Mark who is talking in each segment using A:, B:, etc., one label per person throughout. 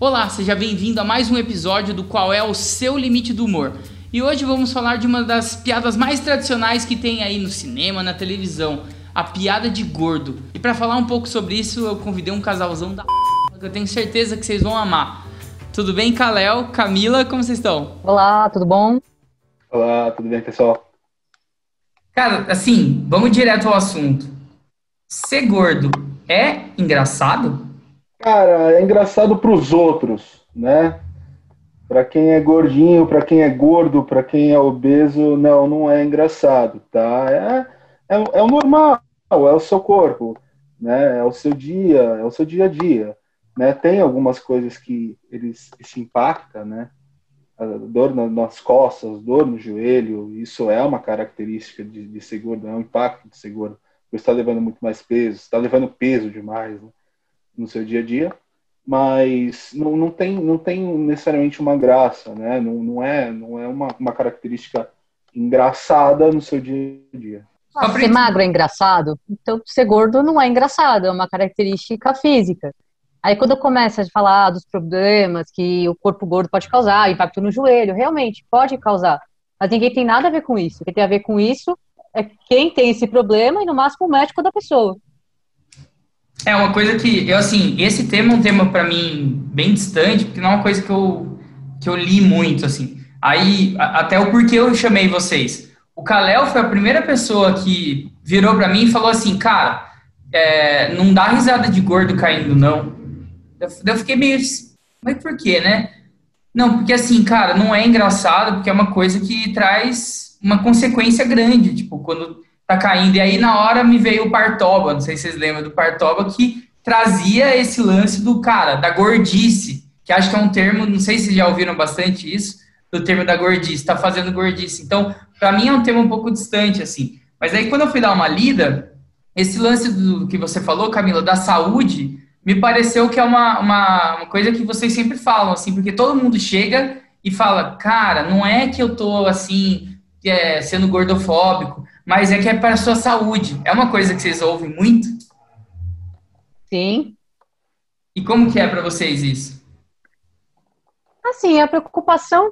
A: Olá, seja bem-vindo a mais um episódio do Qual é o Seu Limite do Humor. E hoje vamos falar de uma das piadas mais tradicionais que tem aí no cinema, na televisão, a piada de gordo. E para falar um pouco sobre isso, eu convidei um casalzão da que eu tenho certeza que vocês vão amar. Tudo bem, Kalel? Camila, como vocês estão?
B: Olá, tudo bom?
C: Olá, tudo bem, pessoal?
A: Cara, assim, vamos direto ao assunto. Ser gordo é engraçado?
C: Cara, é engraçado para os outros, né? Para quem é gordinho, para quem é gordo, para quem é obeso, não, não é engraçado, tá? É, é, é, o normal, é o seu corpo, né? É o seu dia, é o seu dia a dia, né? Tem algumas coisas que eles se impacta, né? A dor nas costas, dor no joelho, isso é uma característica de, de ser gordo, é um impacto de ser gordo. Você está levando muito mais peso, está levando peso demais, né? No seu dia a dia, mas não, não, tem, não tem necessariamente uma graça, né? Não, não é, não é uma, uma característica engraçada no seu dia a dia.
B: Ah, ser magro é engraçado, então ser gordo não é engraçado, é uma característica física. Aí quando começa a falar dos problemas que o corpo gordo pode causar, impacto no joelho, realmente pode causar. Mas ninguém tem nada a ver com isso. O que tem a ver com isso é quem tem esse problema e no máximo o médico da pessoa.
A: É uma coisa que eu assim, esse tema é um tema para mim bem distante, porque não é uma coisa que eu que eu li muito assim. Aí a, até o porquê eu chamei vocês. O Kalel foi a primeira pessoa que virou para mim e falou assim, cara, é, não dá risada de gordo caindo não. Eu, eu fiquei meio, mas por quê, né? Não, porque assim, cara, não é engraçado, porque é uma coisa que traz uma consequência grande, tipo, quando tá caindo. E aí, na hora, me veio o Partoba, não sei se vocês lembram do Partoba, que trazia esse lance do cara, da gordice, que acho que é um termo, não sei se já ouviram bastante isso, do termo da gordice, tá fazendo gordice. Então, para mim é um tema um pouco distante, assim. Mas aí, quando eu fui dar uma lida, esse lance do que você falou, Camila, da saúde, me pareceu que é uma, uma, uma coisa que vocês sempre falam, assim, porque todo mundo chega e fala, cara, não é que eu tô, assim, é, sendo gordofóbico, mas é que é para a sua saúde. É uma coisa que vocês ouvem muito?
B: Sim.
A: E como que é para vocês isso?
B: Assim, a preocupação,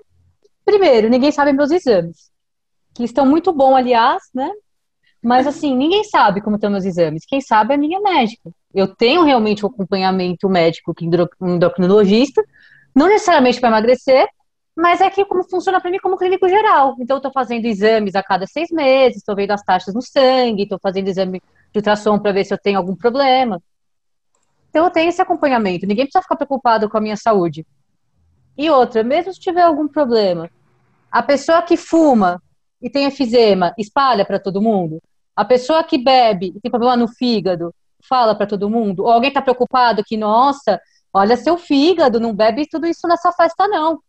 B: primeiro, ninguém sabe meus exames, que estão muito bom, aliás, né? Mas assim, ninguém sabe como estão meus exames. Quem sabe é a minha médica. Eu tenho realmente um acompanhamento médico um endocrinologista, não necessariamente para emagrecer, mas é que como funciona para mim como clínico geral. Então, estou fazendo exames a cada seis meses, estou vendo as taxas no sangue, estou fazendo exame de ultrassom para ver se eu tenho algum problema. Então, eu tenho esse acompanhamento. Ninguém precisa ficar preocupado com a minha saúde. E outra, mesmo se tiver algum problema, a pessoa que fuma e tem efizema espalha para todo mundo. A pessoa que bebe e tem problema no fígado fala para todo mundo. Ou alguém está preocupado que, nossa, olha seu fígado, não bebe tudo isso nessa festa, não.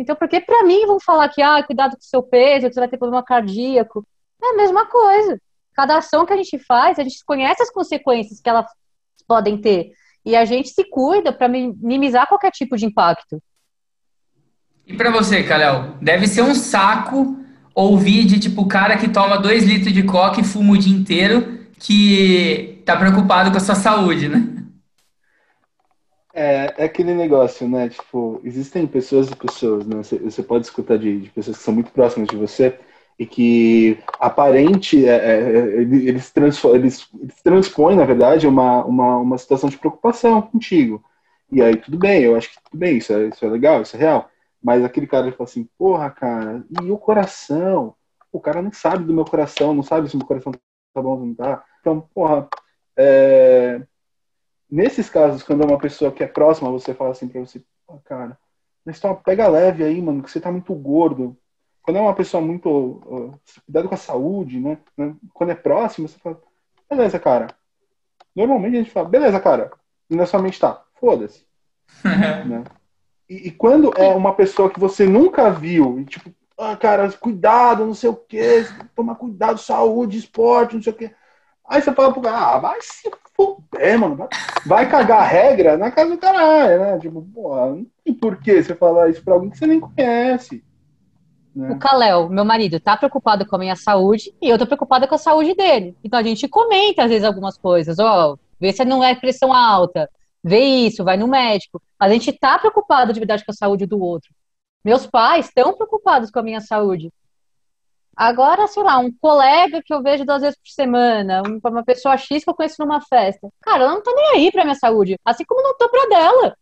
B: Então, por que para mim vão falar que, ah, cuidado com o seu peso, você vai ter problema cardíaco? É a mesma coisa. Cada ação que a gente faz, a gente conhece as consequências que elas podem ter. E a gente se cuida para minimizar qualquer tipo de impacto.
A: E para você, Kalel, deve ser um saco ouvir de tipo o cara que toma dois litros de coca e fuma o dia inteiro que tá preocupado com a sua saúde, né?
C: É, é aquele negócio, né? Tipo, existem pessoas e pessoas, né? Você, você pode escutar de, de, pessoas que são muito próximas de você e que aparente é, é, eles, transform, eles, eles transpõem, na verdade, uma, uma, uma situação de preocupação contigo. E aí tudo bem, eu acho que tudo bem, isso é, isso é legal, isso é real. Mas aquele cara ele fala assim, porra, cara, e o coração? O cara não sabe do meu coração, não sabe se meu coração tá bom ou não tá. Então, porra, é, nesses casos, quando é uma pessoa que é próxima, você fala assim pra você, cara, mas tá, pega leve aí, mano, que você tá muito gordo. Quando é uma pessoa muito. Uh, cuidado com a saúde, né? Quando é próximo, você fala, beleza, cara. Normalmente a gente fala, beleza, cara. E na sua mente tá, foda-se. né? E, e, quando é uma pessoa que você nunca viu, e tipo, ah, cara, cuidado, não sei o quê, tomar cuidado, saúde, esporte, não sei o quê. Aí você fala pro cara, ah, vai se fuder, mano. Vai, cagar a regra na casa do caralho, né? Tipo, pô, não tem você falar isso pra alguém que você nem conhece.
B: Né? O Kalel, meu marido, tá preocupado com a minha saúde e eu tô preocupada com a saúde dele. Então a gente comenta às vezes algumas coisas, ó, vê se não é pressão alta, vê isso, vai no médico. A gente está preocupado de verdade com a saúde do outro. Meus pais estão preocupados com a minha saúde. Agora, sei lá, um colega que eu vejo duas vezes por semana, uma pessoa X que eu conheço numa festa. Cara, ela não tá nem aí pra minha saúde. Assim como não tô pra dela.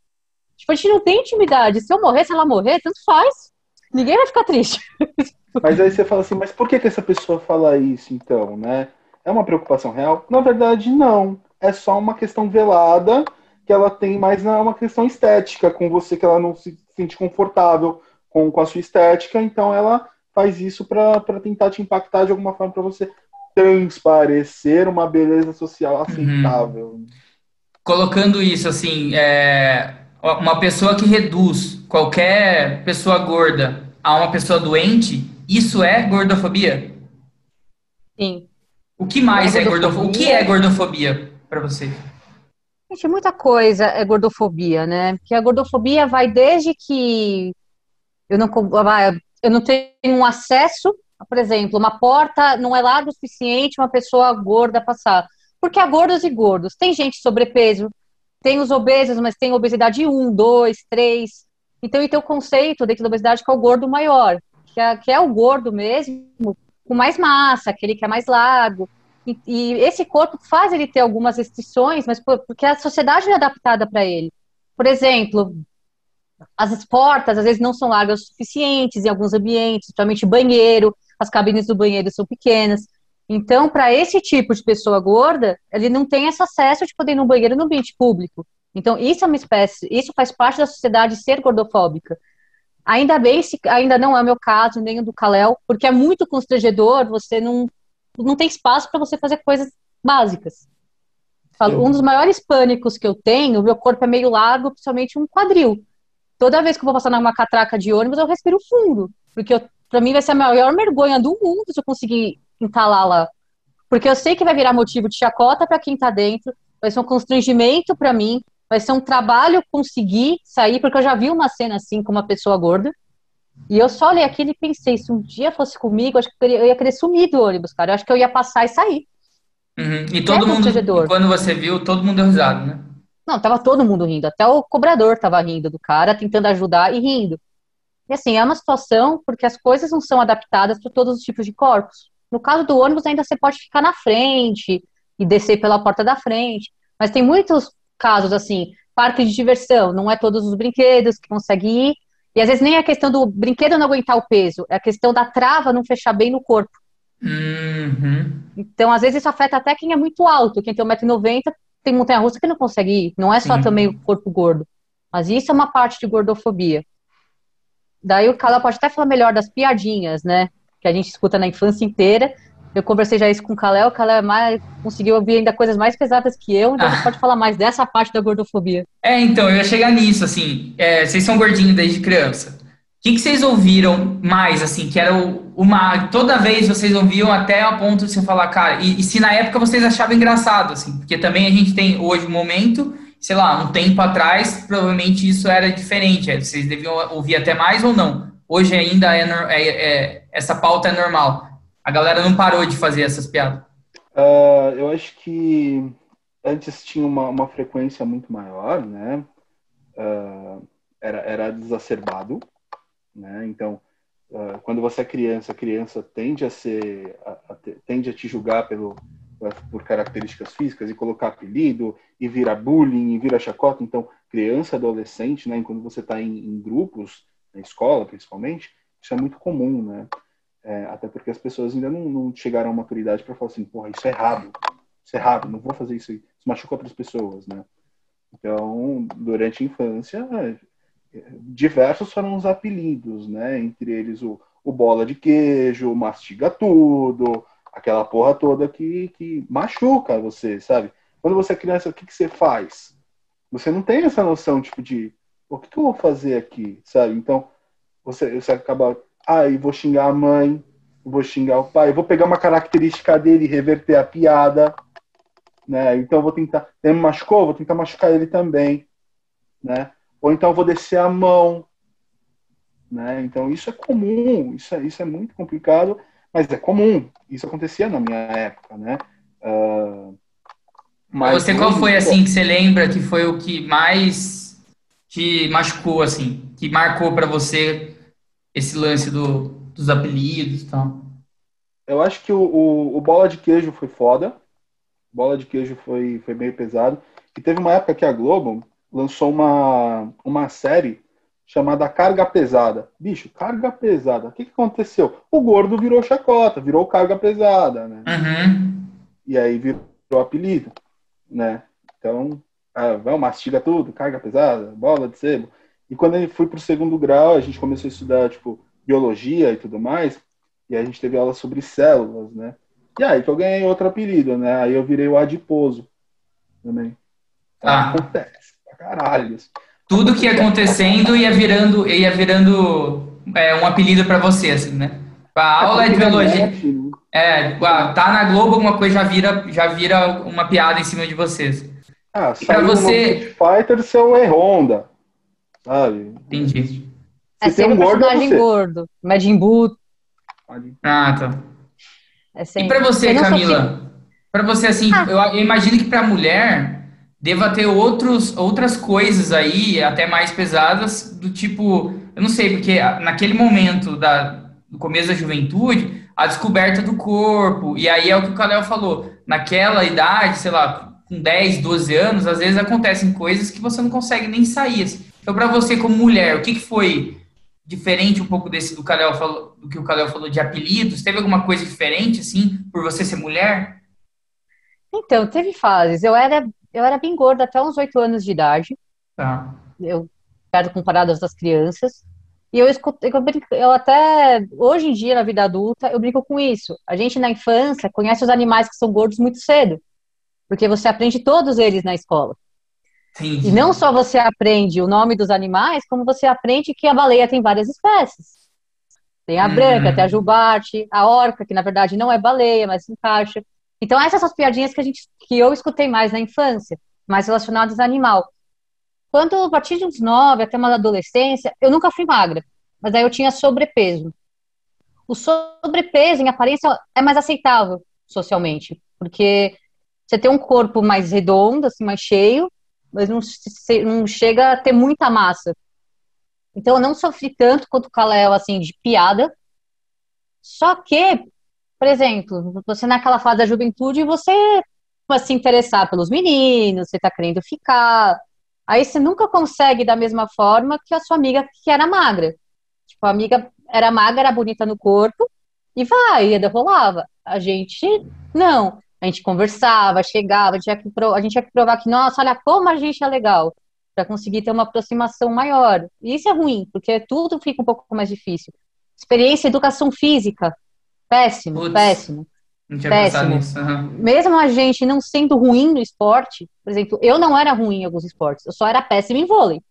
B: Tipo, a gente não tem intimidade. Se eu morrer, se ela morrer, tanto faz. Ninguém vai ficar triste.
C: Mas aí você fala assim, mas por que, que essa pessoa fala isso, então, né? É uma preocupação real? Na verdade, não. É só uma questão velada que ela tem, mas não é uma questão estética com você, que ela não se sente confortável com, com a sua estética, então ela faz isso para tentar te impactar de alguma forma para você transparecer uma beleza social uhum. aceitável. Uhum.
A: Colocando isso assim, é, uma pessoa que reduz qualquer pessoa gorda a uma pessoa doente, isso é gordofobia?
B: Sim.
A: O que mais é, é gordofobia? O que é gordofobia para você?
B: Gente, muita coisa é gordofobia, né? Porque a gordofobia vai desde que eu não, eu não tenho um acesso, por exemplo, uma porta não é larga o suficiente uma pessoa gorda passar. Porque há gordos e gordos. Tem gente sobrepeso, tem os obesos, mas tem obesidade 1, 2, 3. Então, tem o conceito dentro da obesidade que é o gordo maior, que é, que é o gordo mesmo, com mais massa, aquele que é mais largo. E, e esse corpo faz ele ter algumas restrições, mas por, porque a sociedade é adaptada para ele. Por exemplo, as portas às vezes não são largas o suficientes em alguns ambientes, principalmente banheiro, as cabines do banheiro são pequenas. Então, para esse tipo de pessoa gorda, ele não tem esse acesso de poder ir no banheiro no ambiente público. Então, isso é uma espécie, isso faz parte da sociedade ser gordofóbica. Ainda bem se ainda não é o meu caso, nem o do Kalel, porque é muito constrangedor, você não, não tem espaço para você fazer coisas básicas. Um dos maiores pânicos que eu tenho, meu corpo é meio largo, principalmente um quadril toda vez que eu vou passar numa catraca de ônibus, eu respiro fundo. Porque para mim vai ser a maior vergonha do mundo se eu conseguir entalar lá. Porque eu sei que vai virar motivo de chacota para quem tá dentro, vai ser um constrangimento para mim, vai ser um trabalho conseguir sair, porque eu já vi uma cena assim com uma pessoa gorda. E eu só olhei aquilo e pensei, se um dia fosse comigo, acho que eu ia querer sumir do ônibus, cara. Eu acho que eu ia passar e sair.
A: Uhum. E todo é mundo, quando você viu, todo mundo deu risada, né?
B: Não, tava todo mundo rindo, até o cobrador tava rindo do cara, tentando ajudar e rindo. E assim, é uma situação porque as coisas não são adaptadas para todos os tipos de corpos. No caso do ônibus, ainda você pode ficar na frente e descer pela porta da frente. Mas tem muitos casos, assim, parque de diversão, não é todos os brinquedos que conseguem ir. E às vezes nem é a questão do brinquedo não aguentar o peso, é a questão da trava não fechar bem no corpo.
A: Uhum.
B: Então, às vezes, isso afeta até quem é muito alto. Quem tem 1,90m tem montanha-russa que não consegue ir. Não é só Sim. também o corpo gordo. Mas isso é uma parte de gordofobia. Daí o Calé pode até falar melhor das piadinhas, né? Que a gente escuta na infância inteira. Eu conversei já isso com o Calé, o Calé mais, conseguiu ouvir ainda coisas mais pesadas que eu, então ah. pode falar mais dessa parte da gordofobia.
A: É, então, eu ia chegar nisso, assim, é, vocês são gordinhos desde criança. O que, que vocês ouviram mais, assim, que era uma. Toda vez vocês ouviam até a ponto de você falar, cara, e, e, se na época vocês achavam engraçado, assim, porque também a gente tem hoje um momento, sei lá, um tempo atrás, provavelmente isso era diferente, é, vocês deviam ouvir até mais ou não. Hoje ainda é, é, é essa pauta é normal. A galera não parou de fazer essas piadas.
C: Uh, eu acho que antes tinha uma, uma frequência muito maior, né? Uh, era, era desacerbado né? Então, uh, quando você é criança, a criança tende a ser, a, a, tende a te julgar pelo, por características físicas e colocar apelido e vira bullying e vira chacota. Então, criança, adolescente, né? Quando você está em, em, grupos, na escola principalmente, isso é muito comum, né? É, até porque as pessoas ainda não, não chegaram à maturidade para falar assim, porra, isso é errado, isso é errado, não vou fazer isso, isso machuca outras pessoas, né? Então, durante a infância, diversos foram os apelidos, né? Entre eles o, o bola de queijo, o mastiga tudo, aquela porra toda que, que machuca você, sabe? Quando você é criança, o que, que você faz? Você não tem essa noção, tipo, de o que, que eu vou fazer aqui, sabe? Então, você, você acaba, ah, eu vou xingar a mãe, vou xingar o pai, vou pegar uma característica dele e reverter a piada, né? Então, eu vou tentar, ele me machucou, vou tentar machucar ele também, né? Ou então vou descer a mão. Né? Então isso é comum, isso é, isso é muito complicado, mas é comum. Isso acontecia na minha época. Né? Uh,
A: Mas você qual foi assim que você lembra que foi o que mais te machucou assim, que marcou para você esse lance do, dos apelidos e tal?
C: Eu acho que o, o, o, bola de queijo foi foda. Bola de queijo foi, foi meio pesado. E teve uma época que a Globo lançou uma, uma série chamada Carga Pesada. Bicho, carga pesada. O que, que aconteceu? O gordo virou chacota, virou carga pesada, né?
A: Uhum.
C: E aí virou apelido, né? Então, ah, vamos, mastiga tudo, carga pesada, bola de sebo. E quando eu fui para o segundo grau, a gente começou a estudar, tipo, biologia e tudo mais, e a gente teve aula sobre células, né? E aí que eu ganhei outro apelido, né? Aí eu virei o adiposo também.
A: ah.
C: Acontece, pra caralho.
A: Tudo que ia acontecendo ia virando, ia virando é, um apelido para você, assim, né? A aula é de biologia. É, tá na Globo, alguma coisa já vira, já vira uma piada em cima de vocês.
C: Ah, para você. Fighter, seu é Honda, sabe?
A: Entendi.
B: É ser um, um gordo, personagem gordo. Majin Buu.
A: Ah, tá. É e para você, Camila? Para você, assim, ah. eu, eu imagino que para mulher deva ter outros, outras coisas aí, até mais pesadas, do tipo, eu não sei, porque naquele momento da, do começo da juventude, a descoberta do corpo, e aí é o que o Kalel falou, naquela idade, sei lá, com 10, 12 anos, às vezes acontecem coisas que você não consegue nem sair. Assim. Então, para você como mulher, o que, que foi diferente um pouco desse do, Kalel falou, do que o Kalel falou de apelidos? Teve alguma coisa diferente, assim, por você ser mulher?
B: Então, teve fases. Eu era eu era bem gorda até uns oito anos de idade.
A: Tá.
B: Eu, perto comparado às das crianças. E eu escutei, eu, brinco, eu até, hoje em dia, na vida adulta, eu brinco com isso. A gente, na infância, conhece os animais que são gordos muito cedo. Porque você aprende todos eles na escola.
A: Entendi.
B: E não só você aprende o nome dos animais, como você aprende que a baleia tem várias espécies. Tem a uhum. branca, tem a jubarte, a orca, que na verdade não é baleia, mas se encaixa. Então, essas são as piadinhas que, a gente, que eu escutei mais na infância, mais relacionadas a animal. Quando a partir de uns nove até uma adolescência, eu nunca fui magra, mas aí eu tinha sobrepeso. O sobrepeso, em aparência, é mais aceitável socialmente, porque você tem um corpo mais redondo, assim, mais cheio, mas não, não chega a ter muita massa. Então, eu não sofri tanto quanto o Kalel, assim, de piada. Só que por exemplo, você naquela fase da juventude, você vai se interessar pelos meninos, você tá querendo ficar. Aí você nunca consegue da mesma forma que a sua amiga que era magra. Tipo, a amiga era magra, era bonita no corpo, e vai, e rolava. A gente, não. A gente conversava, chegava, tinha que, a gente tinha que provar que, nossa, olha como a gente é legal, para conseguir ter uma aproximação maior. E isso é ruim, porque tudo fica um pouco mais difícil. Experiência, educação física, Péssimo, Puts, péssimo.
A: Não tinha péssimo. Nisso, uhum.
B: Mesmo a gente não sendo ruim no esporte, por exemplo, eu não era ruim em alguns esportes, eu só era péssimo em vôlei.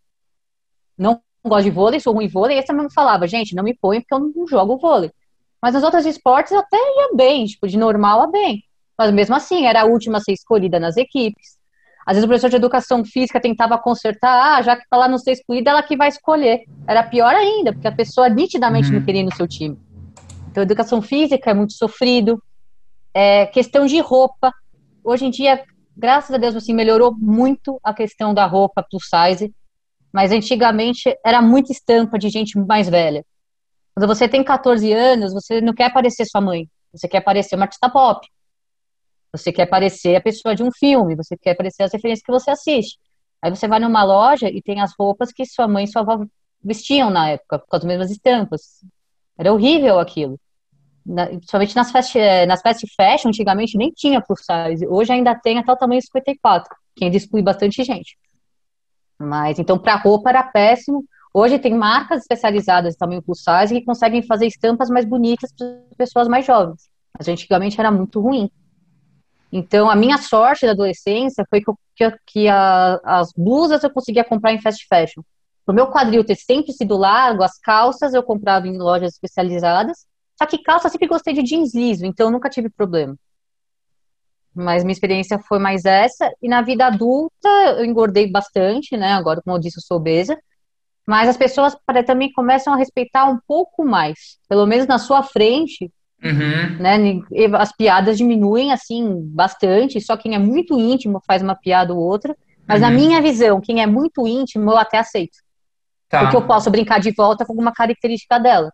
B: Não gosto de vôlei, sou ruim em vôlei, e esse também falava, gente, não me põe porque eu não jogo vôlei. Mas nos outros esportes eu até ia bem, tipo, de normal a bem. Mas mesmo assim, era a última a ser escolhida nas equipes. Às vezes o professor de educação física tentava consertar, ah, já que ela não ser escolhida, ela que vai escolher. Era pior ainda, porque a pessoa nitidamente uhum. não queria ir no seu time. Então, educação física é muito sofrido. É, questão de roupa. Hoje em dia, graças a Deus, assim, melhorou muito a questão da roupa plus size. Mas antigamente era muita estampa de gente mais velha. Quando você tem 14 anos, você não quer parecer sua mãe. Você quer parecer uma artista pop. Você quer parecer a pessoa de um filme. Você quer parecer as referências que você assiste. Aí você vai numa loja e tem as roupas que sua mãe e sua avó vestiam na época, com as mesmas estampas. Era horrível aquilo na, principalmente nas fast, eh, nas fast fashion, antigamente nem tinha plus size. Hoje ainda tem até o tamanho 54, que ainda exclui bastante gente. Mas, então, para roupa era péssimo. Hoje tem marcas especializadas em tamanho plus size que conseguem fazer estampas mais bonitas para pessoas mais jovens. Mas antigamente era muito ruim. Então, a minha sorte da adolescência foi que, eu, que, que a, as blusas eu conseguia comprar em fast fashion. O meu quadril ter sempre sido largo, as calças eu comprava em lojas especializadas só que calça, sempre gostei de jeans liso, então nunca tive problema. Mas minha experiência foi mais essa. E na vida adulta, eu engordei bastante, né? Agora, como eu disse, eu sou obesa. Mas as pessoas também começam a respeitar um pouco mais. Pelo menos na sua frente,
A: Uhum.
B: Né? As piadas diminuem, assim, bastante. Só quem é muito íntimo faz uma piada ou outra. Mas uhum. na minha visão, quem é muito íntimo, eu até aceito. Tá. Porque eu posso brincar de volta com alguma característica dela.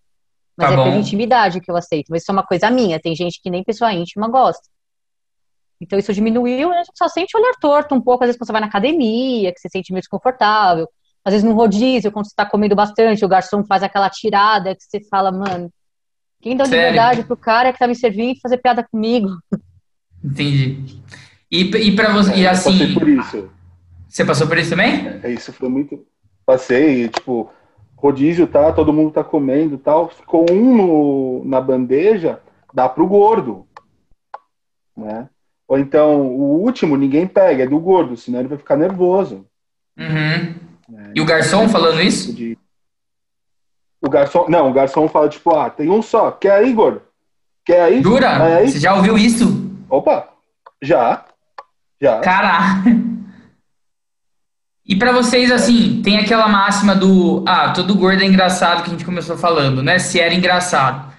B: Mas tá é bom. pela intimidade que eu aceito. Mas isso é uma coisa minha. Tem gente que nem pessoa íntima gosta. Então isso diminuiu, a gente só sente o olhar torto um pouco, às vezes quando você vai na academia, que você se sente meio desconfortável. Às vezes no rodízio, quando você tá comendo bastante, o garçom faz aquela tirada que você fala, mano, quem deu liberdade pro cara que tá me servindo fazer piada comigo?
A: Entendi. E, e para você, é, e assim.
C: Eu passei por isso.
A: Você passou por isso também?
C: É, isso foi muito. Passei, tipo, rodízio tá, todo mundo tá comendo tal. Ficou um no, na bandeja, dá pro gordo. Né? Ou então, o último ninguém pega, é do gordo, senão ele vai ficar nervoso.
A: Uhum. É, e o garçom falando isso? De...
C: O garçom, não, o garçom fala tipo, ah, tem um só, quer aí, gordo? Quer aí?
A: Dura? Aí? Você já ouviu isso?
C: Opa, já, já.
A: Caraca. E para vocês, assim, tem aquela máxima do, ah, todo gordo é engraçado que a gente começou falando, né? Se era engraçado.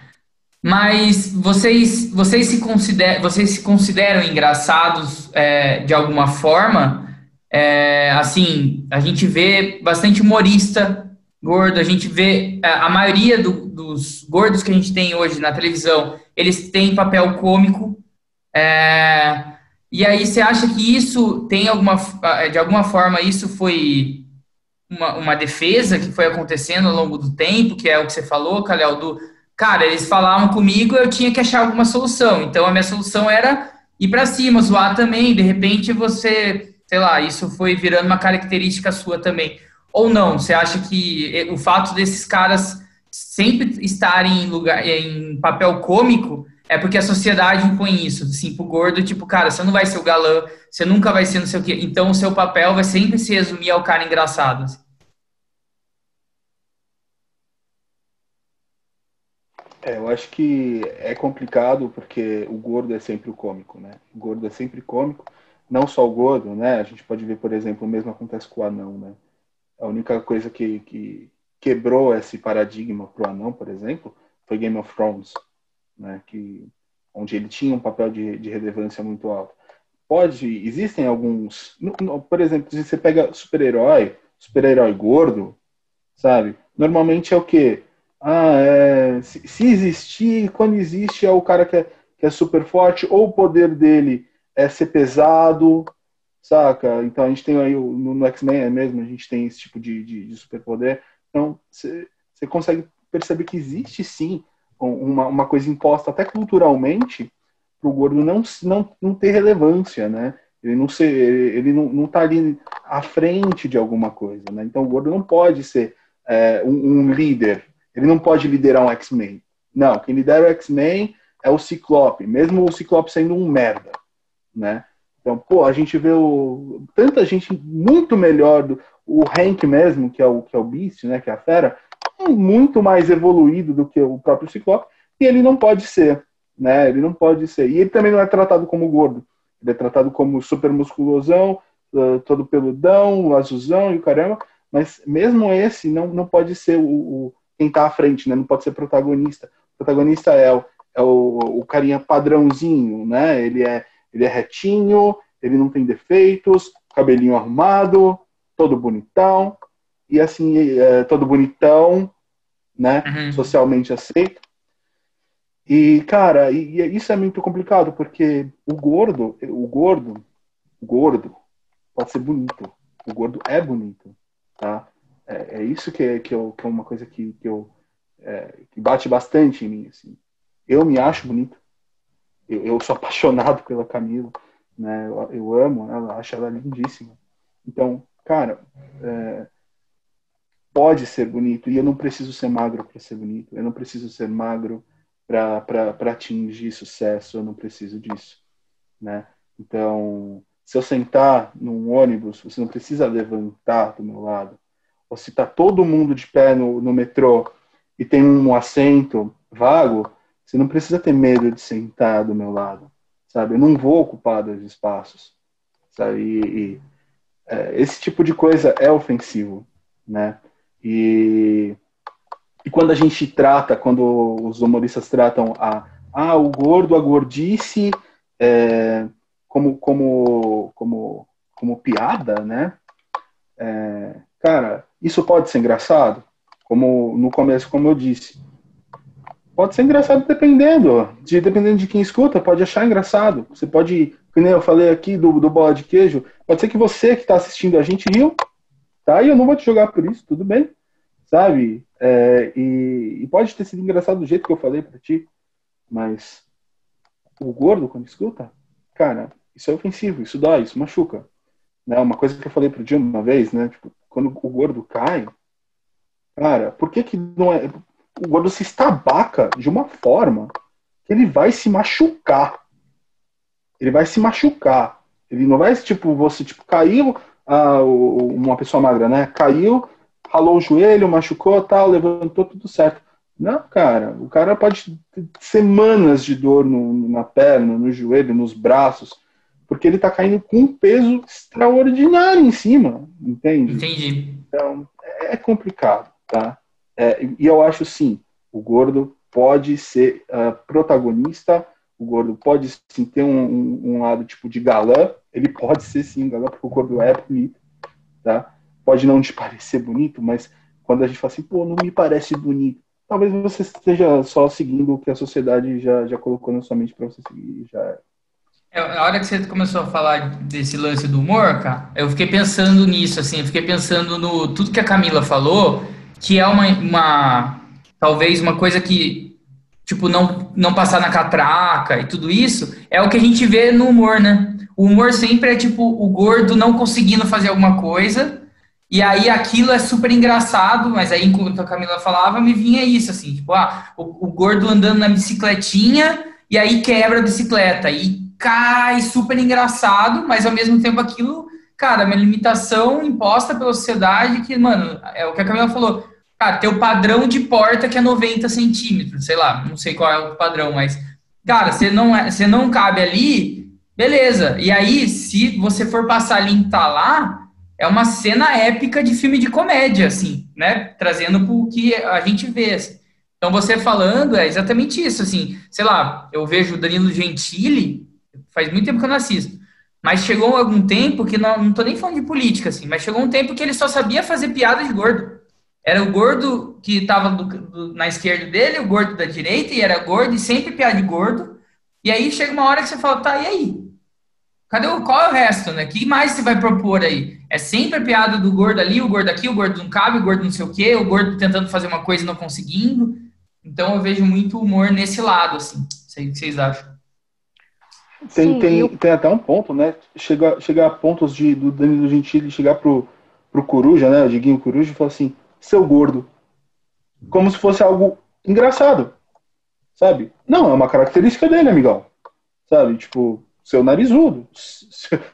A: Mas vocês, vocês, se, consider, vocês se consideram engraçados é, de alguma forma? É, assim, a gente vê bastante humorista gordo, a gente vê é, a maioria do, dos gordos que a gente tem hoje na televisão, eles têm papel cômico. É, e aí você acha que isso tem alguma, de alguma forma, isso foi uma, uma defesa que foi acontecendo ao longo do tempo, que é o que você falou, Calhau, do cara, eles falavam comigo, eu tinha que achar alguma solução. Então a minha solução era ir para cima, zoar também. De repente você sei lá, isso foi virando uma característica sua também. Ou não? Você acha que o fato desses caras sempre estarem em lugar em papel cômico é porque a sociedade impõe isso, assim, pro gordo, tipo, cara, você não vai ser o galã, você nunca vai ser não sei o quê. Então o seu papel vai sempre se resumir ao cara engraçado. Assim.
C: É, eu acho que é complicado porque o gordo é sempre o cômico, né? O gordo é sempre cômico não só o gordo, né? A gente pode ver, por exemplo, o mesmo acontece com o anão, né? A única coisa que, que quebrou esse paradigma para o anão, por exemplo, foi Game of Thrones, né? Que onde ele tinha um papel de, de relevância muito alto. Pode, existem alguns, por exemplo, se você pega super-herói, super-herói gordo, sabe? Normalmente é o quê? Ah, é, se, se, existir, quando existe, é o cara que é, que é super forte, ou o poder dele é ser pesado, saca? Então a gente tem aí no, no X-Men é mesmo, a gente tem esse tipo de, de, de superpoder. Então você consegue perceber que existe sim uma, uma coisa imposta até culturalmente para o gordo não, não, não ter relevância, né? Ele não ser, ele não, não tá ali à frente de alguma coisa, né? Então o gordo não pode ser é, um, um líder, ele não pode liderar um X-Men. Não, quem lidera o X-Men é o Ciclope, mesmo o Ciclope sendo um merda né? Então, pô, a gente vê o, tanta gente muito melhor do o Hank mesmo, que é o que é o Beast, né, que é a fera, muito mais evoluído do que o próprio Ciclope, e ele não pode ser, né? Ele não pode ser. E ele também não é tratado como gordo. Ele é tratado como super musculosão, uh, todo peludão, azulzão e o caramba, mas mesmo esse não, não pode ser o, o quem está à frente, né? Não pode ser protagonista. O protagonista é o, é o, o carinha padrãozinho, né? Ele é ele é retinho, ele não tem defeitos, cabelinho arrumado, todo bonitão. E assim, é, todo bonitão, né? Uhum. Socialmente aceito. E, cara, e, e isso é muito complicado, porque o gordo, o gordo, o gordo pode ser bonito. O gordo é bonito, tá? É, é isso que é, que, eu, que é uma coisa que, que eu é, que bate bastante em mim, assim. Eu me acho bonito eu, eu sou apaixonado pela Camila, né? Eu, eu, amo ela, acho ela lindíssima. Então, cara, é, pode ser bonito e eu não preciso ser magro para ser bonito. Eu não preciso ser magro para atingir sucesso. Eu não preciso disso, né? Então, se eu sentar num ônibus, você não precisa levantar do meu lado. Ou se está todo mundo de pé no, no metrô e tem um assento vago, você não precisa ter medo de sentar do meu lado, sabe? Eu não vou ocupar dois espaços, sabe? E, e é, esse tipo de coisa é ofensivo, né? E, e quando a gente trata, quando os humoristas tratam a, ah, o gordo, a gordice, é, como, como, como, como piada, né? É, cara, isso pode ser engraçado? Como no começo, como eu disse. Pode ser engraçado dependendo. De, dependendo de quem escuta, pode achar engraçado. Você pode, como eu falei aqui do, do bola de queijo, pode ser que você que está assistindo a gente riu, tá? E eu não vou te jogar por isso, tudo bem? Sabe? É, e, e, pode ter sido engraçado do jeito que eu falei para ti, mas o gordo, quando escuta, cara, isso é ofensivo, isso dói, isso machuca. Né? Uma coisa que eu falei pro Jim uma vez, né? Tipo, quando o gordo cai, cara, por que que não é... O gordo se estabaca de uma forma que ele vai se machucar. Ele vai se machucar. Ele não vai, tipo, você, tipo, caiu, ah, uma pessoa magra, né? Caiu, ralou o joelho, machucou, tal, levantou, tudo certo. Não, cara, o cara pode ter semanas de dor no, na perna, no joelho, nos braços, porque ele tá caindo com um peso extraordinário em cima, entende?
A: Entendi.
C: Então, é complicado, tá? É, e eu acho, sim, o gordo pode ser uh, protagonista, o gordo pode, sim, ter um, um, um, lado, tipo, de galã, ele pode ser, sim, galã, porque o gordo é bonito, tá? Pode não te parecer bonito, mas quando a gente fala assim, pô, não me parece bonito, talvez você esteja só seguindo o que a sociedade já, já colocou na sua mente para você seguir. Já...
A: É, a hora que você começou a falar desse lance do humor, cara, eu fiquei pensando nisso, assim, eu fiquei pensando no tudo que a Camila falou, que é uma, uma talvez uma coisa que, tipo, não, não passar na catraca e tudo isso, é o que a gente vê no humor, né? O humor sempre é, tipo, o gordo não conseguindo fazer alguma coisa, e aí aquilo é super engraçado, mas aí enquanto a Camila falava, me vinha isso, assim, tipo, ah, o, o gordo andando na bicicletinha e aí quebra a bicicleta e cai, super engraçado, mas ao mesmo tempo aquilo, cara, uma limitação imposta pela sociedade que, mano, é o que a Camila falou, cara, tem o padrão de porta que é 90 centímetros, sei lá, não sei qual é o padrão, mas, cara, você não, é, você não cabe ali, beleza. E aí, se você for passar ali lá, é uma cena épica de filme de comédia, assim, né? Trazendo para o que a gente vê. Assim. Então, você falando é exatamente isso, assim. Sei lá, eu vejo o Danilo Gentili, faz muito tempo que eu não assisto, mas chegou algum tempo que não, não tô nem falando de política, assim, mas chegou um tempo que ele só sabia fazer piada de gordo. Era o gordo que estava na esquerda dele, o gordo da direita, e era gordo, e sempre piada de gordo. E aí chega uma hora que você fala, tá, e aí? Cadê o, qual é o resto, né? O que mais você vai propor aí? É sempre a piada do gordo ali, o gordo aqui, o gordo não cabe, o gordo não sei o quê, o gordo tentando fazer uma coisa e não conseguindo. Então eu vejo muito humor nesse lado, assim. Não sei o que vocês acham.
C: Tem, tem, eu... tem até um ponto, né? Chegar, chegar a pontos de, do Danilo Gentili chegar pro, pro Coruja, né? O Diguinho Coruja e falar assim, seu gordo. Como se fosse algo engraçado. Sabe? Não, é uma característica dele, amigão. Sabe? Tipo, seu narizudo,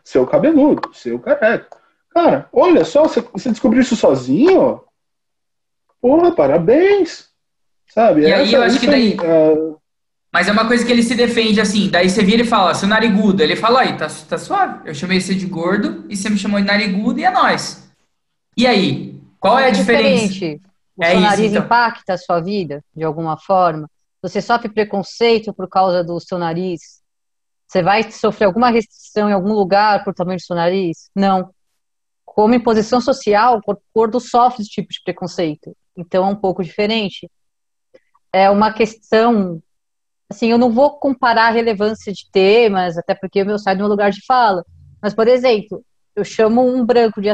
C: seu cabeludo, seu careca. Cara, olha só, você, descobriu isso sozinho? Porra, parabéns! Sabe?
A: E aí eu acho que daí. Uh... Mas é uma coisa que ele se defende assim, daí você vira e fala, seu narigudo. Ele fala, aí, tá, tá suave. Eu chamei você de gordo e você me chamou de narigudo e é nós. E aí? Qual é a diferença?
B: Diferente. O é seu nariz isso, então. impacta a sua vida de alguma forma? Você sofre preconceito por causa do seu nariz? Você vai sofrer alguma restrição em algum lugar por tamanho do seu nariz? Não. Como imposição social, o gordo sofre esse tipo de preconceito. Então é um pouco diferente. É uma questão. Assim, eu não vou comparar a relevância de temas, até porque o meu sai do meu lugar de fala. Mas, por exemplo, eu chamo um branco de,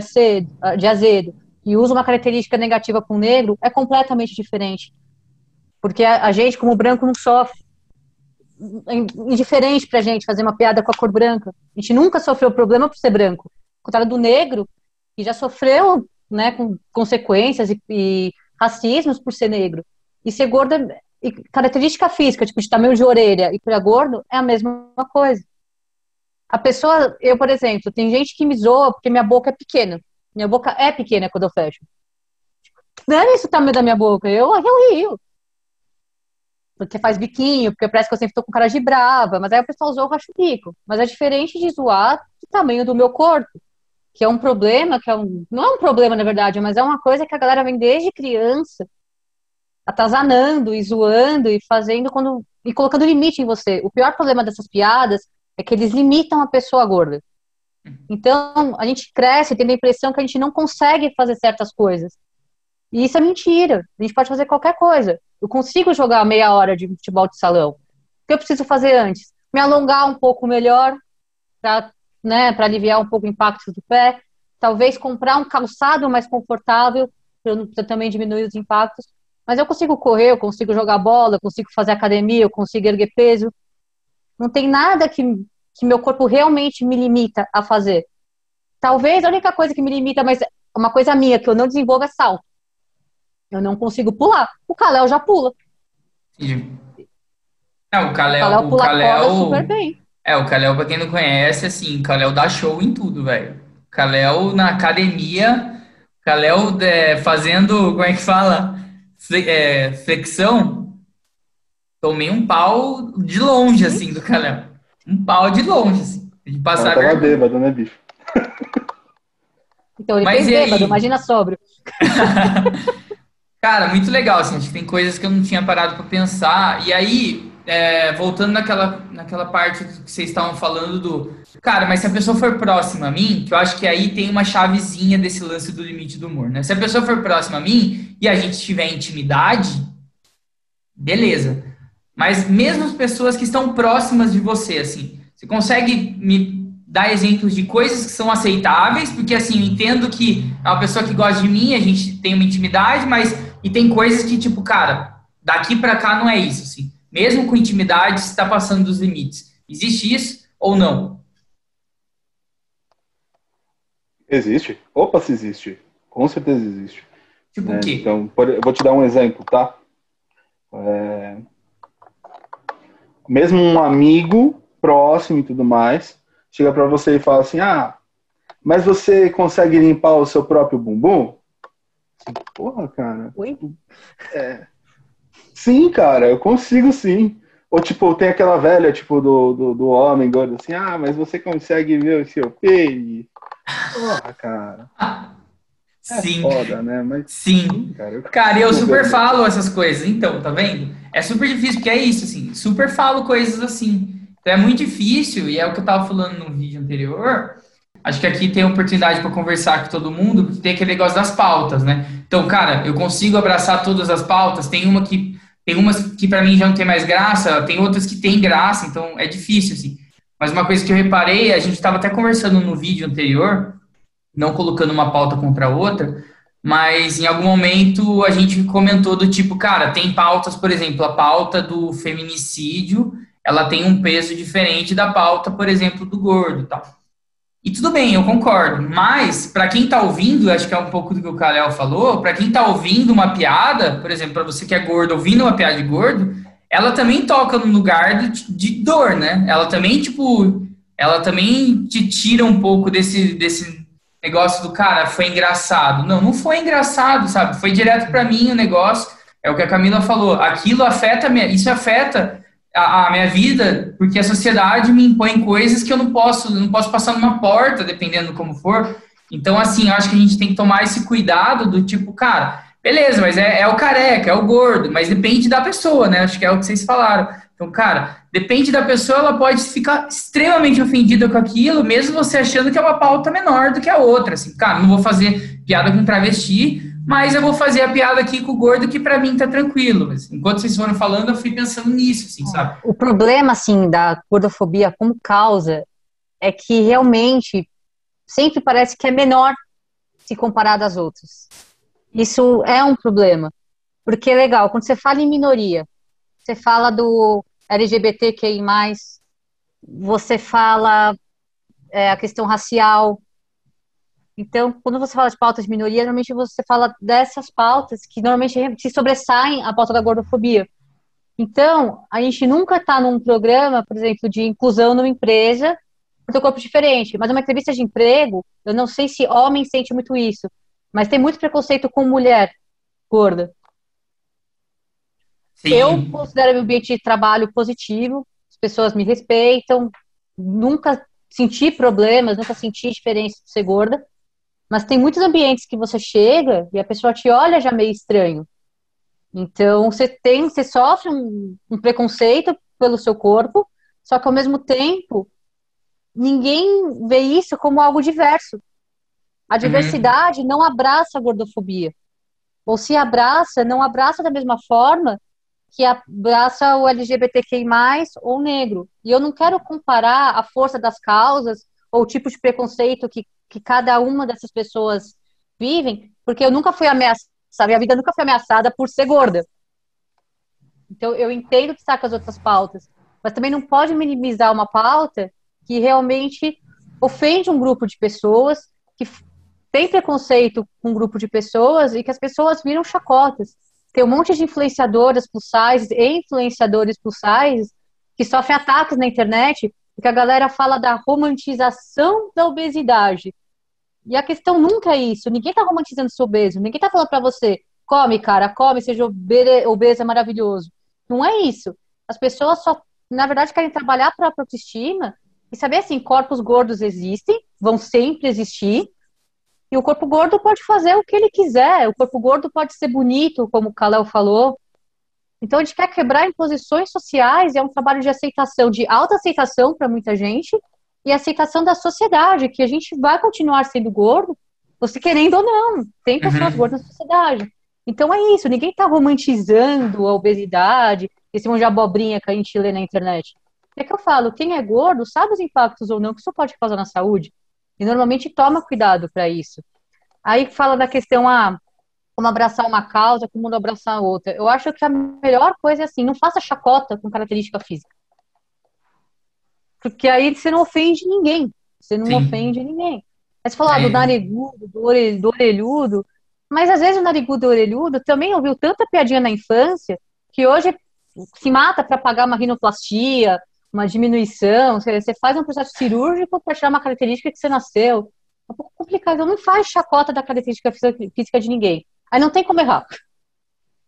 B: de azedo e uso uma característica negativa para um negro, é completamente diferente. Porque a, a gente, como branco, não sofre indiferente pra gente fazer uma piada com a cor branca. A gente nunca sofreu problema por ser branco. Ao contrário do negro, que já sofreu né, com consequências e, e racismos por ser negro. E ser gordo, é, e característica física, tipo de tamanho de orelha e para gordo, é a mesma coisa. A pessoa, eu, por exemplo, tem gente que me zoa porque minha boca é pequena. Minha boca é pequena quando eu fecho. Não é isso o tamanho da minha boca. Eu, eu rio porque faz biquinho, porque parece que eu sempre tô com cara de brava, mas aí o pessoal zoa o racho bico. Mas é diferente de zoar o tamanho do meu corpo, que é um problema, que é um. Não é um problema, na verdade, mas é uma coisa que a galera vem desde criança atazanando e zoando e fazendo quando e colocando limite em você. O pior problema dessas piadas é que eles limitam a pessoa gorda. Então, a gente cresce tendo a impressão que a gente não consegue fazer certas coisas. E isso é mentira. A gente pode fazer qualquer coisa. Eu consigo jogar meia hora de futebol de salão. O que eu preciso fazer antes? Me alongar um pouco melhor para né, aliviar um pouco o impacto do pé. Talvez comprar um calçado mais confortável para também diminuir os impactos. Mas eu consigo correr, eu consigo jogar bola, eu consigo fazer academia, eu consigo erguer peso. Não tem nada que, que meu corpo realmente me limita a fazer. Talvez a única coisa que me limita, mas uma coisa minha que eu não desenvolvo é salto. Eu não consigo pular. O Kalel já pula.
A: É, o Kalel, o pula Kalel, super bem. É, o Kalel, pra quem não conhece, assim, o Kalel dá show em tudo, velho. Kalel na academia, Kalel é, fazendo, como é que fala? É, flexão. Tomei um pau de longe, assim, do Kalel. Um pau de longe, assim. De passar
C: Ela tava bêbado, né, bicho?
B: Então ele Mas fez bêbado, imagina sóbrio.
A: Cara, muito legal, assim, acho que tem coisas que eu não tinha parado para pensar. E aí, é, voltando naquela, naquela parte que vocês estavam falando do. Cara, mas se a pessoa for próxima a mim, que eu acho que aí tem uma chavezinha desse lance do limite do humor, né? Se a pessoa for próxima a mim e a gente tiver intimidade, beleza. Mas mesmo as pessoas que estão próximas de você, assim, você consegue me dar exemplos de coisas que são aceitáveis, porque assim, eu entendo que é uma pessoa que gosta de mim, a gente tem uma intimidade, mas e tem coisas que, tipo, cara, daqui para cá não é isso, assim. Mesmo com intimidade, está passando dos limites. Existe isso ou não?
C: Existe. Opa, se existe. Com certeza existe.
A: Tipo né? o quê?
C: Então, eu vou te dar um exemplo, tá? É... Mesmo um amigo próximo e tudo mais, chega para você e fala assim: ah, mas você consegue limpar o seu próprio bumbum? Porra, cara.
B: Oi?
C: É. Sim, cara, eu consigo sim. Ou tipo, tem aquela velha, tipo, do, do, do homem gordo assim, ah, mas você consegue ver o seu peito? Porra, cara.
A: É sim.
C: foda, né?
A: Mas, sim. Cara, eu, cara, eu super falo essas coisas. Então, tá vendo? É super difícil, porque é isso, assim. Super falo coisas assim. Então é muito difícil, e é o que eu tava falando no vídeo anterior. Acho que aqui tem oportunidade para conversar com todo mundo, porque tem aquele negócio das pautas, né? Então, cara, eu consigo abraçar todas as pautas. Tem uma que tem umas que para mim já não tem mais graça, tem outras que tem graça, então é difícil assim. Mas uma coisa que eu reparei, a gente estava até conversando no vídeo anterior, não colocando uma pauta contra a outra, mas em algum momento a gente comentou do tipo, cara, tem pautas, por exemplo, a pauta do feminicídio, ela tem um peso diferente da pauta, por exemplo, do gordo, tal. E tudo bem, eu concordo. Mas, para quem está ouvindo, acho que é um pouco do que o Kalel falou, para quem está ouvindo uma piada, por exemplo, para você que é gordo, ouvindo uma piada de gordo, ela também toca no lugar de, de, dor, né? Ela também, tipo, ela também te tira um pouco desse, desse negócio do cara, foi engraçado. Não, não foi engraçado, sabe? Foi direto para mim o negócio. É o que a Camila falou. Aquilo afeta, isso afeta a, a, minha vida, porque a sociedade me impõe coisas que eu não posso, não posso passar numa porta, dependendo como for. Então, assim, eu acho que a gente tem que tomar esse cuidado do tipo, cara, beleza, mas é, é o careca, é o gordo, mas depende da pessoa, né? Acho que é o que vocês falaram. Então, cara, depende da pessoa, ela pode ficar extremamente ofendida com aquilo, mesmo você achando que é uma pauta menor do que a outra. Assim, cara, não vou fazer piada com travesti, mas eu vou fazer a piada aqui com o gordo que para mim tá tranquilo. enquanto vocês foram falando, eu fui pensando nisso, assim, sabe?
B: O problema, assim, da gordofobia como causa é que realmente sempre parece que é menor se comparado às outras. Isso é um problema. Porque é legal, quando você fala em minoria, você fala do LGBTQI+, você fala é, a questão racial, então, quando você fala de pautas de minoria, normalmente você fala dessas pautas que normalmente se sobressaem à pauta da gordofobia. Então, a gente nunca está num programa, por exemplo, de inclusão numa empresa por corpo diferente. Mas uma entrevista de emprego, eu não sei se homem sente muito isso, mas tem muito preconceito com mulher gorda. Sim. Eu considero meu ambiente de trabalho positivo, as pessoas me respeitam, nunca senti problemas, nunca senti diferença de ser gorda. Mas tem muitos ambientes que você chega e a pessoa te olha já meio estranho. Então, você tem, você sofre um, um preconceito pelo seu corpo, só que ao mesmo tempo, ninguém vê isso como algo diverso. A uhum. diversidade uhum. não abraça a gordofobia. Ou se abraça, não abraça da mesma forma que abraça o LGBTQI+, ou negro. E eu não quero comparar a força das causas ou o tipo de preconceito que, que cada uma dessas pessoas vivem, porque eu nunca fui ameaçada, minha vida nunca foi ameaçada por ser gorda. Então, eu entendo que está com as outras pautas, mas também não pode minimizar uma pauta que realmente ofende um grupo de pessoas, que tem preconceito com um grupo de pessoas e que as pessoas viram chacotas. Tem um monte de influenciadoras plus size e influenciadores plus size que sofrem ataques na internet porque a galera fala da romantização da obesidade. E a questão nunca é isso. Ninguém tá romantizando ser obeso. Ninguém tá falando para você, come, cara, come, seja obeso, é maravilhoso. Não é isso. As pessoas só, na verdade, querem trabalhar para a autoestima e saber assim, corpos gordos existem, vão sempre existir, e o corpo gordo pode fazer o que ele quiser. O corpo gordo pode ser bonito, como o Kalel falou. Então a gente quer quebrar imposições sociais, é um trabalho de aceitação, de autoaceitação para muita gente, e aceitação da sociedade, que a gente vai continuar sendo gordo, você querendo ou não. Tem pessoas uhum. gordas na sociedade. Então é isso, ninguém está romantizando a obesidade, esse monte de abobrinha que a gente lê na internet. É que eu falo, quem é gordo sabe os impactos ou não que isso pode causar na saúde. E normalmente toma cuidado para isso. Aí fala da questão, ah, como abraçar uma causa, como não abraçar outra. Eu acho que a melhor coisa é assim, não faça chacota com característica física. Porque aí você não ofende ninguém. Você não Sim. ofende ninguém. Aí você falou ah, do narigudo, do, do orelhudo. Mas às vezes o narigudo e o orelhudo também ouviu tanta piadinha na infância que hoje se mata para pagar uma rinoplastia, uma diminuição, você faz um processo cirúrgico para tirar uma característica que você nasceu. É um pouco complicado. Não faz chacota da característica física de ninguém. Aí não tem como errar.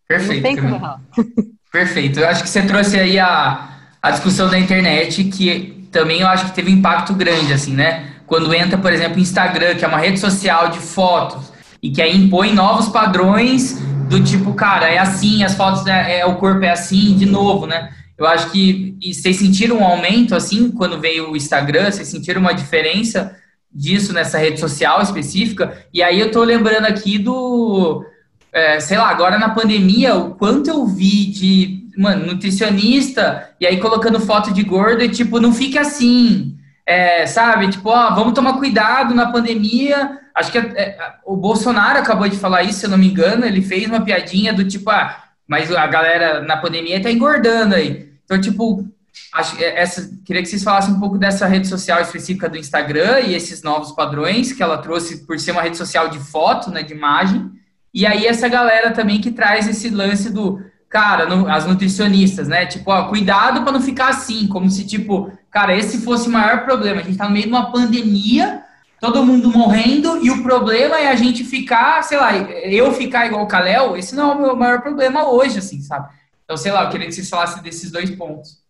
A: Perfeito. Não tem como errar. Perfeito. Eu acho que você trouxe aí a, a discussão da internet, que também eu acho que teve um impacto grande, assim, né? Quando entra, por exemplo, Instagram, que é uma rede social de fotos, e que aí impõe novos padrões do tipo, cara, é assim, as fotos, é, é o corpo é assim, de novo, né? Eu acho que e vocês sentiram um aumento, assim, quando veio o Instagram? Vocês sentiram uma diferença disso nessa rede social específica? E aí eu tô lembrando aqui do, é, sei lá, agora na pandemia, o quanto eu vi de, mano, nutricionista, e aí colocando foto de gordo e tipo, não fique assim, é, sabe? Tipo, ó, vamos tomar cuidado na pandemia. Acho que é, é, o Bolsonaro acabou de falar isso, se eu não me engano, ele fez uma piadinha do tipo, ah, mas a galera na pandemia tá engordando aí. Então, tipo, acho, é, essa, queria que vocês falassem um pouco dessa rede social específica do Instagram e esses novos padrões que ela trouxe por ser uma rede social de foto, né, de imagem. E aí essa galera também que traz esse lance do, cara, no, as nutricionistas, né? Tipo, ó, cuidado para não ficar assim, como se tipo, cara, esse fosse o maior problema. A gente tá no meio de uma pandemia, todo mundo morrendo, e o problema é a gente ficar, sei lá, eu ficar igual o Kalel, esse não é o meu maior problema hoje, assim, sabe? Então, sei lá, eu queria que vocês falassem desses dois pontos.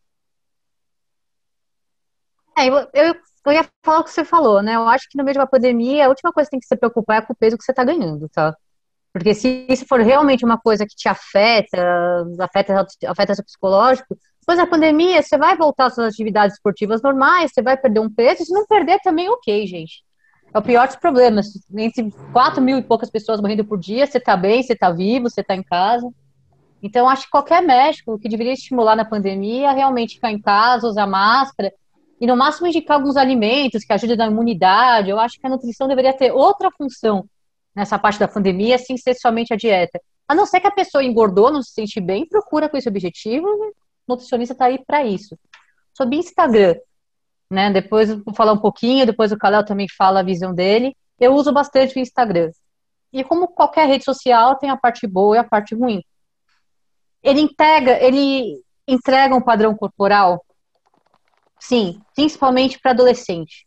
B: É, eu, eu, ia falar o que você falou, né? Eu acho que no meio de uma pandemia, a última coisa que tem que se preocupar é com o peso que você está ganhando, tá? Porque se isso for realmente uma coisa que te afeta, afeta, afeta seu psicológico, depois da pandemia, você vai voltar às suas atividades esportivas normais, você vai perder um peso, se não perder também, ok, gente. É o pior dos problemas. Entre 4 mil e poucas pessoas morrendo por dia, você tá bem, você tá vivo, você tá em casa. Então, acho que qualquer médico que deveria estimular na pandemia realmente ficar em casa, usar máscara e, no máximo, indicar alguns alimentos que ajudem na imunidade. Eu acho que a nutrição deveria ter outra função nessa parte da pandemia, sem ser somente a dieta. A não ser que a pessoa engordou, não se sente bem, procura com esse objetivo, o nutricionista está aí para isso. Sobre Instagram, né? Depois vou falar um pouquinho, depois o Kalel também fala a visão dele. Eu uso bastante o Instagram. E como qualquer rede social, tem a parte boa e a parte ruim ele entrega, ele entrega um padrão corporal, sim, principalmente para adolescente.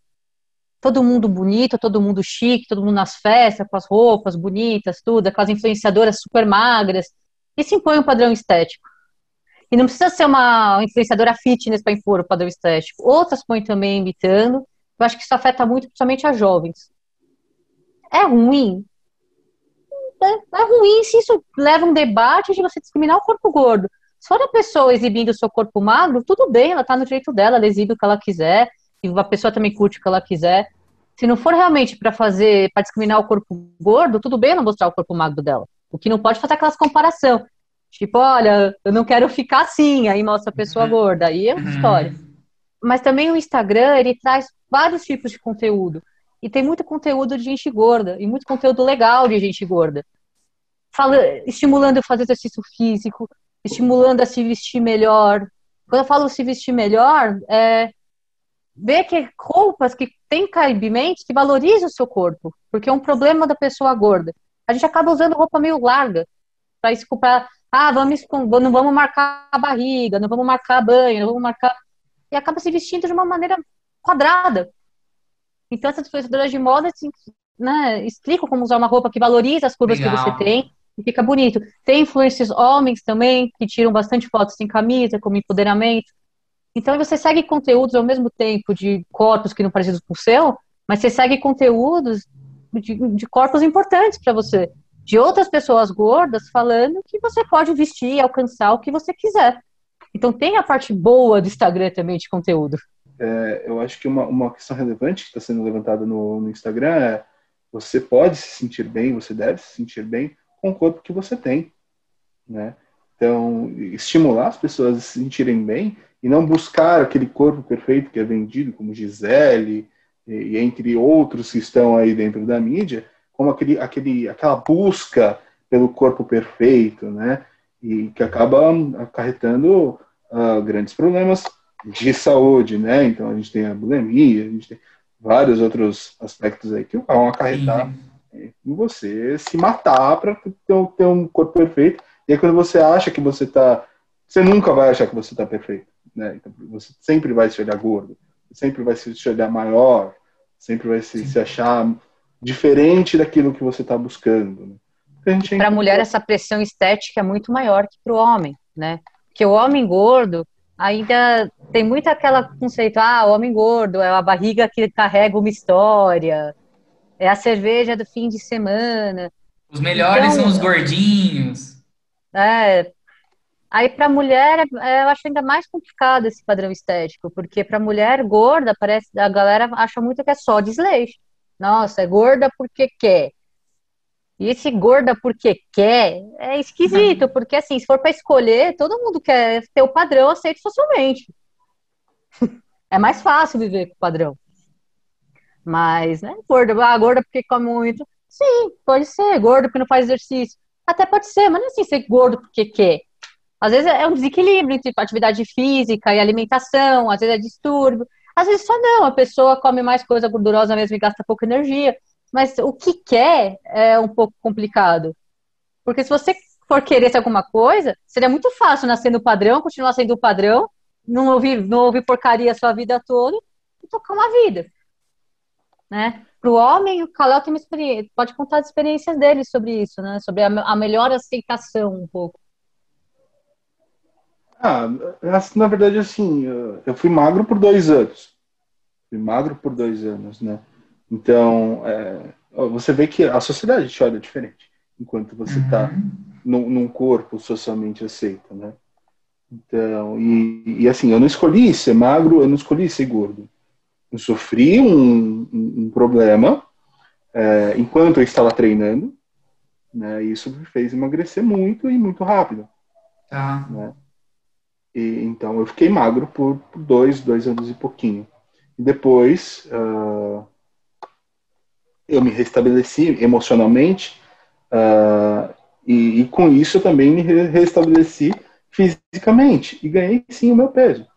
B: Todo mundo bonito, todo mundo chique, todo mundo nas festas, com as roupas bonitas, tudo, aquelas influenciadoras super magras. Isso impõe um padrão estético. E não precisa ser uma influenciadora fitness para impor o padrão estético. Outras põem também imitando. Eu acho que isso afeta muito, principalmente as jovens. É ruim? é, é ruim se isso leva um debate de você discriminar o corpo gordo. Se for a pessoa exibindo o seu corpo magro, tudo bem, ela tá no direito dela, ela exibe o que ela quiser, e a pessoa também curte o que ela quiser. Se não for realmente para fazer, para discriminar o corpo gordo, tudo bem não mostrar o corpo magro dela. O que não pode fazer aquelas comparação. Tipo, olha, eu não quero ficar assim, aí mostra a pessoa uhum. gorda, aí é outra uhum. história. Mas também o Instagram, ele traz vários tipos de conteúdo. E tem muito conteúdo de gente gorda, e muito conteúdo legal de gente gorda. Fala, estimulando a fazer exercício físico, estimulando a se vestir melhor. Quando eu falo se vestir melhor, é ver que roupas que têm caibimento que valorizam o seu corpo, porque é um problema da pessoa gorda. A gente acaba usando roupa meio larga para ah, vamos não vamos marcar a barriga, não vamos marcar a banha, não vamos marcar e acaba se vestindo de uma maneira quadrada. Então essas influenciadoras de moda assim, né, explicam como usar uma roupa que valoriza as curvas Legal. que você tem e fica bonito. Tem influencers homens também que tiram bastante fotos sem camisa, como empoderamento. Então você segue conteúdos ao mesmo tempo de corpos que não parecem com o seu, mas você segue conteúdos de, de corpos importantes para você, de outras pessoas gordas falando que você pode vestir e alcançar o que você quiser. Então tem a parte boa do Instagram também de conteúdo.
C: É, eu acho que uma, uma questão relevante que está sendo levantada no, no Instagram é você pode se sentir bem, você deve se sentir bem com o corpo que você tem, né? Então, estimular as pessoas a se sentirem bem e não buscar aquele corpo perfeito que é vendido, como Gisele, e, e entre outros que estão aí dentro da mídia, como aquele, aquele, aquela busca pelo corpo perfeito, né? E que acaba acarretando uh, grandes problemas de saúde, né? Então a gente tem a bulimia, a gente tem vários outros aspectos aí que vão acarretar em você se matar para ter, ter um corpo perfeito e aí quando você acha que você tá. Você nunca vai achar que você tá perfeito. Né? Então, você sempre vai se olhar gordo, sempre vai se olhar maior, sempre vai se, se achar diferente daquilo que você está buscando.
B: Né? Para a mulher, essa pressão estética é muito maior que para o homem, né? Porque o homem gordo ainda tem muito aquela conceito, ah, o homem gordo é a barriga que carrega uma história, é a cerveja do fim de semana.
A: Os melhores então, são os gordinhos.
B: É, aí para mulher é, eu acho ainda mais complicado esse padrão estético, porque para mulher gorda parece a galera acha muito que é só desleixo. Nossa, é gorda porque quer. E esse gorda porque quer é esquisito, porque assim, se for para escolher, todo mundo quer ter o padrão aceito socialmente. é mais fácil viver com o padrão. Mas, né, gorda, ah, gorda porque come muito. Sim, pode ser, gorda porque não faz exercício. Até pode ser, mas não é assim ser gordo porque quer. Às vezes é um desequilíbrio entre atividade física e alimentação, às vezes é distúrbio, às vezes só não, a pessoa come mais coisa gordurosa mesmo e gasta pouca energia. Mas o que quer é um pouco complicado. Porque se você for querer alguma coisa, seria muito fácil nascer no padrão, continuar sendo o padrão, não ouvir, não ouvir porcaria a sua vida toda e tocar uma vida. Né? Para o homem, o Kalel tem uma experiência, pode contar as experiências dele sobre isso, né? Sobre a, a melhor aceitação um pouco.
C: Ah, na verdade, assim, eu fui magro por dois anos. Fui magro por dois anos, né? Então, é, você vê que a sociedade te olha diferente enquanto você está uhum. num, num, corpo socialmente aceito, né? Então, e, e, assim, eu não escolhi ser magro, eu não escolhi ser gordo eu sofri um, um, um problema é, enquanto eu estava treinando, né? E isso me fez emagrecer muito e muito rápido.
A: Tá.
C: Né? E, então eu fiquei magro por, dois, dois anos e pouquinho. Depois uh, eu me restabeleci emocionalmente uh, e, e, com isso eu também me restabeleci fisicamente e ganhei sim o meu peso.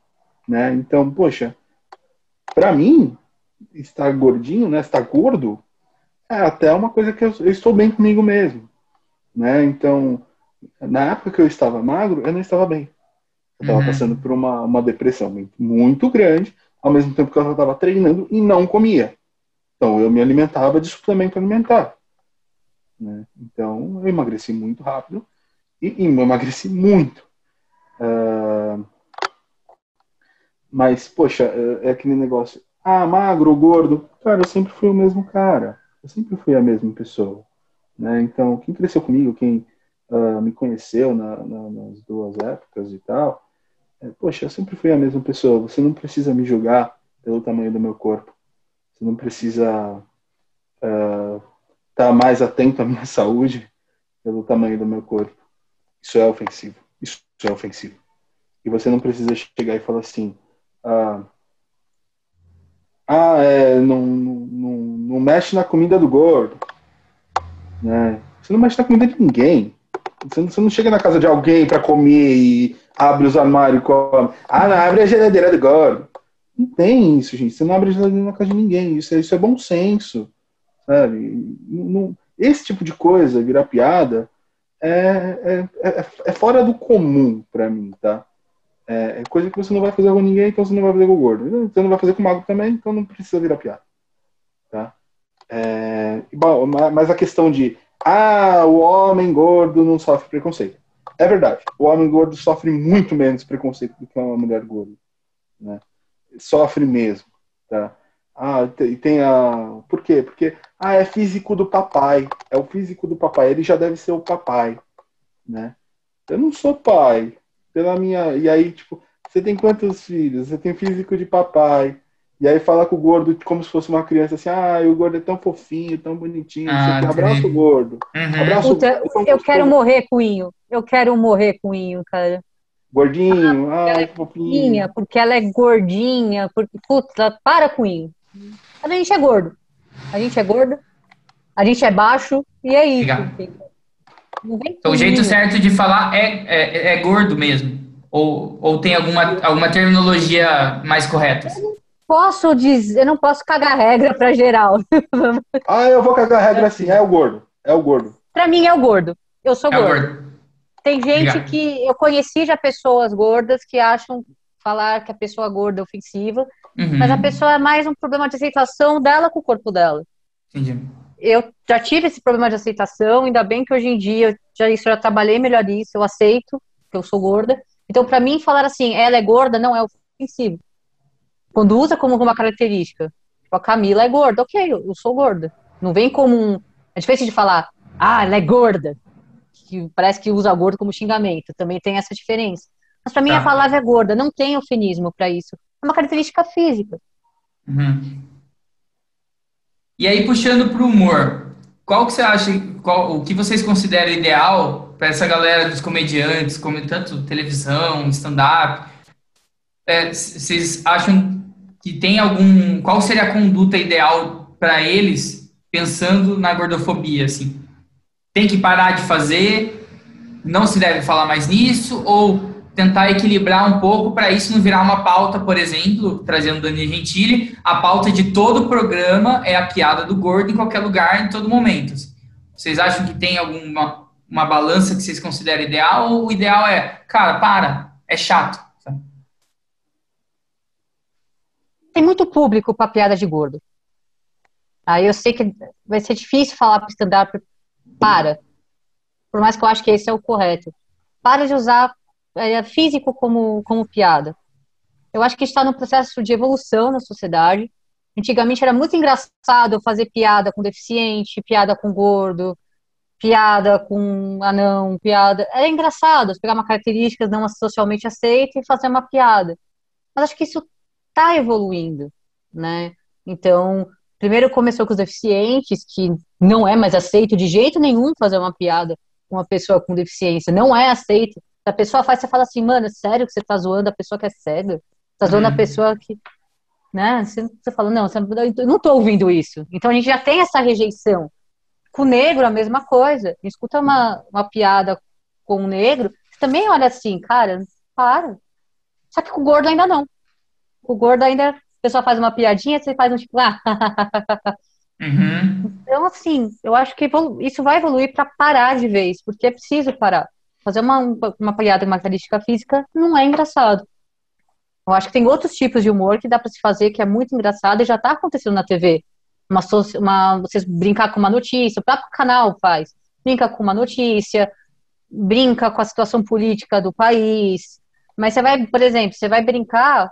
C: Né? Então, poxa, para mim, estar gordinho, né, estar gordo, é até uma coisa que eu, eu, estou bem comigo mesmo, né? Então, na época que eu estava magro, eu não estava bem. Eu estava uhum. passando por uma, uma depressão muito, muito grande, ao mesmo tempo que eu estava treinando e não comia. Então, eu me alimentava de suplemento alimentar. Né? Então, eu emagreci muito rápido e, e emagreci muito. Uh, mas, poxa, é, é aquele negócio. Ah, magro, gordo. Cara, eu sempre fui o mesmo cara. Eu sempre fui a mesma pessoa. Né? Então, quem cresceu comigo, quem uh, me conheceu na, na, nas duas épocas e tal, é, poxa, eu sempre fui a mesma pessoa. Você não precisa me julgar pelo tamanho do meu corpo. Você não precisa estar uh, tá mais atento à minha saúde pelo tamanho do meu corpo. Isso é ofensivo. Isso é ofensivo. E você não precisa chegar e falar assim: ah, ah é, não, não, não mexe na comida do gordo. Né? Você não mexe na comida de ninguém. Você não, chega na casa de alguém para comer e abre os armários e come. Ah, não, abre a geladeira gordo. Não tem isso, gente. Você não abre a geladeira na casa de ninguém. Isso é, isso é bom senso. Sabe? Não, esse tipo de coisa, virar piada, é, é, é, é fora do comum para mim, tá? É, é, coisa que você não vai fazer com ninguém, então você não vai fazer com o gordo. Você não vai fazer com o mago também, então não precisa virar piada. Tá? É, mas a questão de ah, o homem gordo não sofre preconceito. É verdade. O homem gordo sofre muito menos preconceito do que uma mulher gorda. Né? Sofre mesmo. Tá? Ah, e tem a. Por quê? Porque ah, é físico do papai. É o físico do papai. Ele já deve ser o papai. Né? Eu não sou pai pela minha. E aí, tipo, você tem quantos filhos? Você tem físico de papai. E aí fala com o gordo como se fosse uma criança assim, ah, o gordo é tão fofinho, tão bonitinho. Ah, você abraça o gordo.
B: Uhum. Abraça Puta, gordo. Eu quero morrer com o Eu quero morrer com o cara.
C: Gordinho, ah, ela é fofinha.
B: Porque ela é gordinha, porque, putz, para com o A gente é gordo. A gente é gordo, a gente é baixo, e é isso.
A: Então, o jeito certo de falar é, é, é gordo mesmo? Ou, ou tem alguma, alguma terminologia mais correta?
B: Eu posso dizer, eu não posso cagar regra para geral.
C: ah, eu vou cagar regra assim, é o gordo. É o gordo.
B: Para mim é o gordo. Eu sou é gordo. gordo. Tem gente Obrigado. que eu conheci já pessoas gordas que acham falar que a pessoa gorda é ofensiva, uhum. mas a pessoa é mais um problema de aceitação dela com o corpo dela. Entendi eu já tive esse problema de aceitação, ainda bem que hoje em dia eu já, isso, já trabalhei melhor isso, eu aceito que eu sou gorda. Então, para mim, falar assim, ela é gorda não é ofensivo. Quando usa como uma característica, tipo, a Camila é gorda, ok, eu, eu sou gorda. Não vem como um. É difícil de falar, ah, ela é gorda. Que parece que usa gordo como xingamento. Também tem essa diferença. Mas para mim tá. a palavra é gorda, não tem eufemismo para isso. É uma característica física.
A: Uhum. E aí, puxando para o humor, qual que você acha, qual, o que vocês consideram ideal para essa galera dos comediantes, como tanto televisão, stand-up? É, vocês acham que tem algum. Qual seria a conduta ideal para eles, pensando na gordofobia? Assim? Tem que parar de fazer? Não se deve falar mais nisso? Ou tentar equilibrar um pouco para isso não virar uma pauta, por exemplo, trazendo Dani Gentili, a pauta de todo o programa é a piada do gordo em qualquer lugar, em todo momento. Vocês acham que tem alguma uma balança que vocês consideram ideal ou o ideal é, cara, para, é chato? Sabe?
B: Tem muito público para piada de gordo. Aí eu sei que vai ser difícil falar para stand-up, para. Por mais que eu acho que esse é o correto. Para de usar é, físico como, como piada. Eu acho que está no processo de evolução na sociedade. Antigamente era muito engraçado fazer piada com deficiente, piada com gordo, piada com anão, piada. Era engraçado pegar uma característica não socialmente aceita e fazer uma piada. Mas acho que isso está evoluindo, né? Então, primeiro começou com os deficientes, que não é mais aceito de jeito nenhum fazer uma piada com uma pessoa com deficiência, não é aceito. A pessoa faz, você fala assim, mano, sério que você tá zoando a pessoa que é cega? Tá zoando uhum. a pessoa que. Né? Você, você fala, não, você, eu não tô ouvindo isso. Então a gente já tem essa rejeição. Com o negro, a mesma coisa. Escuta uma, uma piada com o negro, você também olha assim, cara, para. Só que com o gordo ainda não. O gordo ainda, a pessoa faz uma piadinha, você faz um tipo, ah, uhum. Então, assim, eu acho que isso vai evoluir para parar de vez, porque é preciso parar fazer uma, uma piada com uma característica física não é engraçado. Eu acho que tem outros tipos de humor que dá para se fazer que é muito engraçado e já está acontecendo na TV. Uma, uma, vocês brincar com uma notícia, o próprio canal faz. Brinca com uma notícia, brinca com a situação política do país. Mas você vai, por exemplo, você vai brincar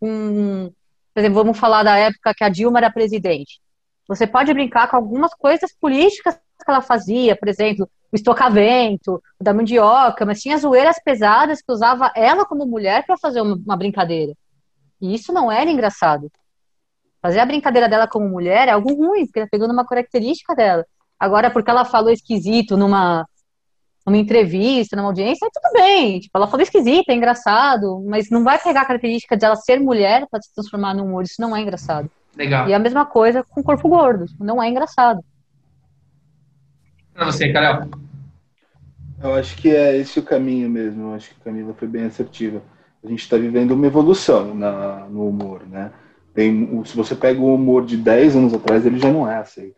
B: com. Por exemplo, vamos falar da época que a Dilma era presidente. Você pode brincar com algumas coisas políticas que ela fazia, por exemplo, o estocavento, o da mandioca, mas tinha zoeiras pesadas que usava ela como mulher para fazer uma, brincadeira. E isso não era engraçado. Fazer a brincadeira dela como mulher é algo ruim, porque ela pegando uma característica dela. Agora, porque ela falou esquisito numa, numa entrevista, numa audiência, tudo bem. Tipo, ela falou esquisito, é engraçado, mas não vai pegar a característica dela ser mulher para se transformar num humor. Isso não é engraçado.
A: Legal.
B: E a mesma coisa com o corpo gordo. Tipo, não é engraçado.
A: Para você, Carol.
C: Eu acho que é esse o caminho mesmo. Eu acho que a Camila foi bem assertiva. A gente está vivendo uma evolução na, no humor, né? Tem, se você pega o humor de 10 anos atrás, ele já não é aceito.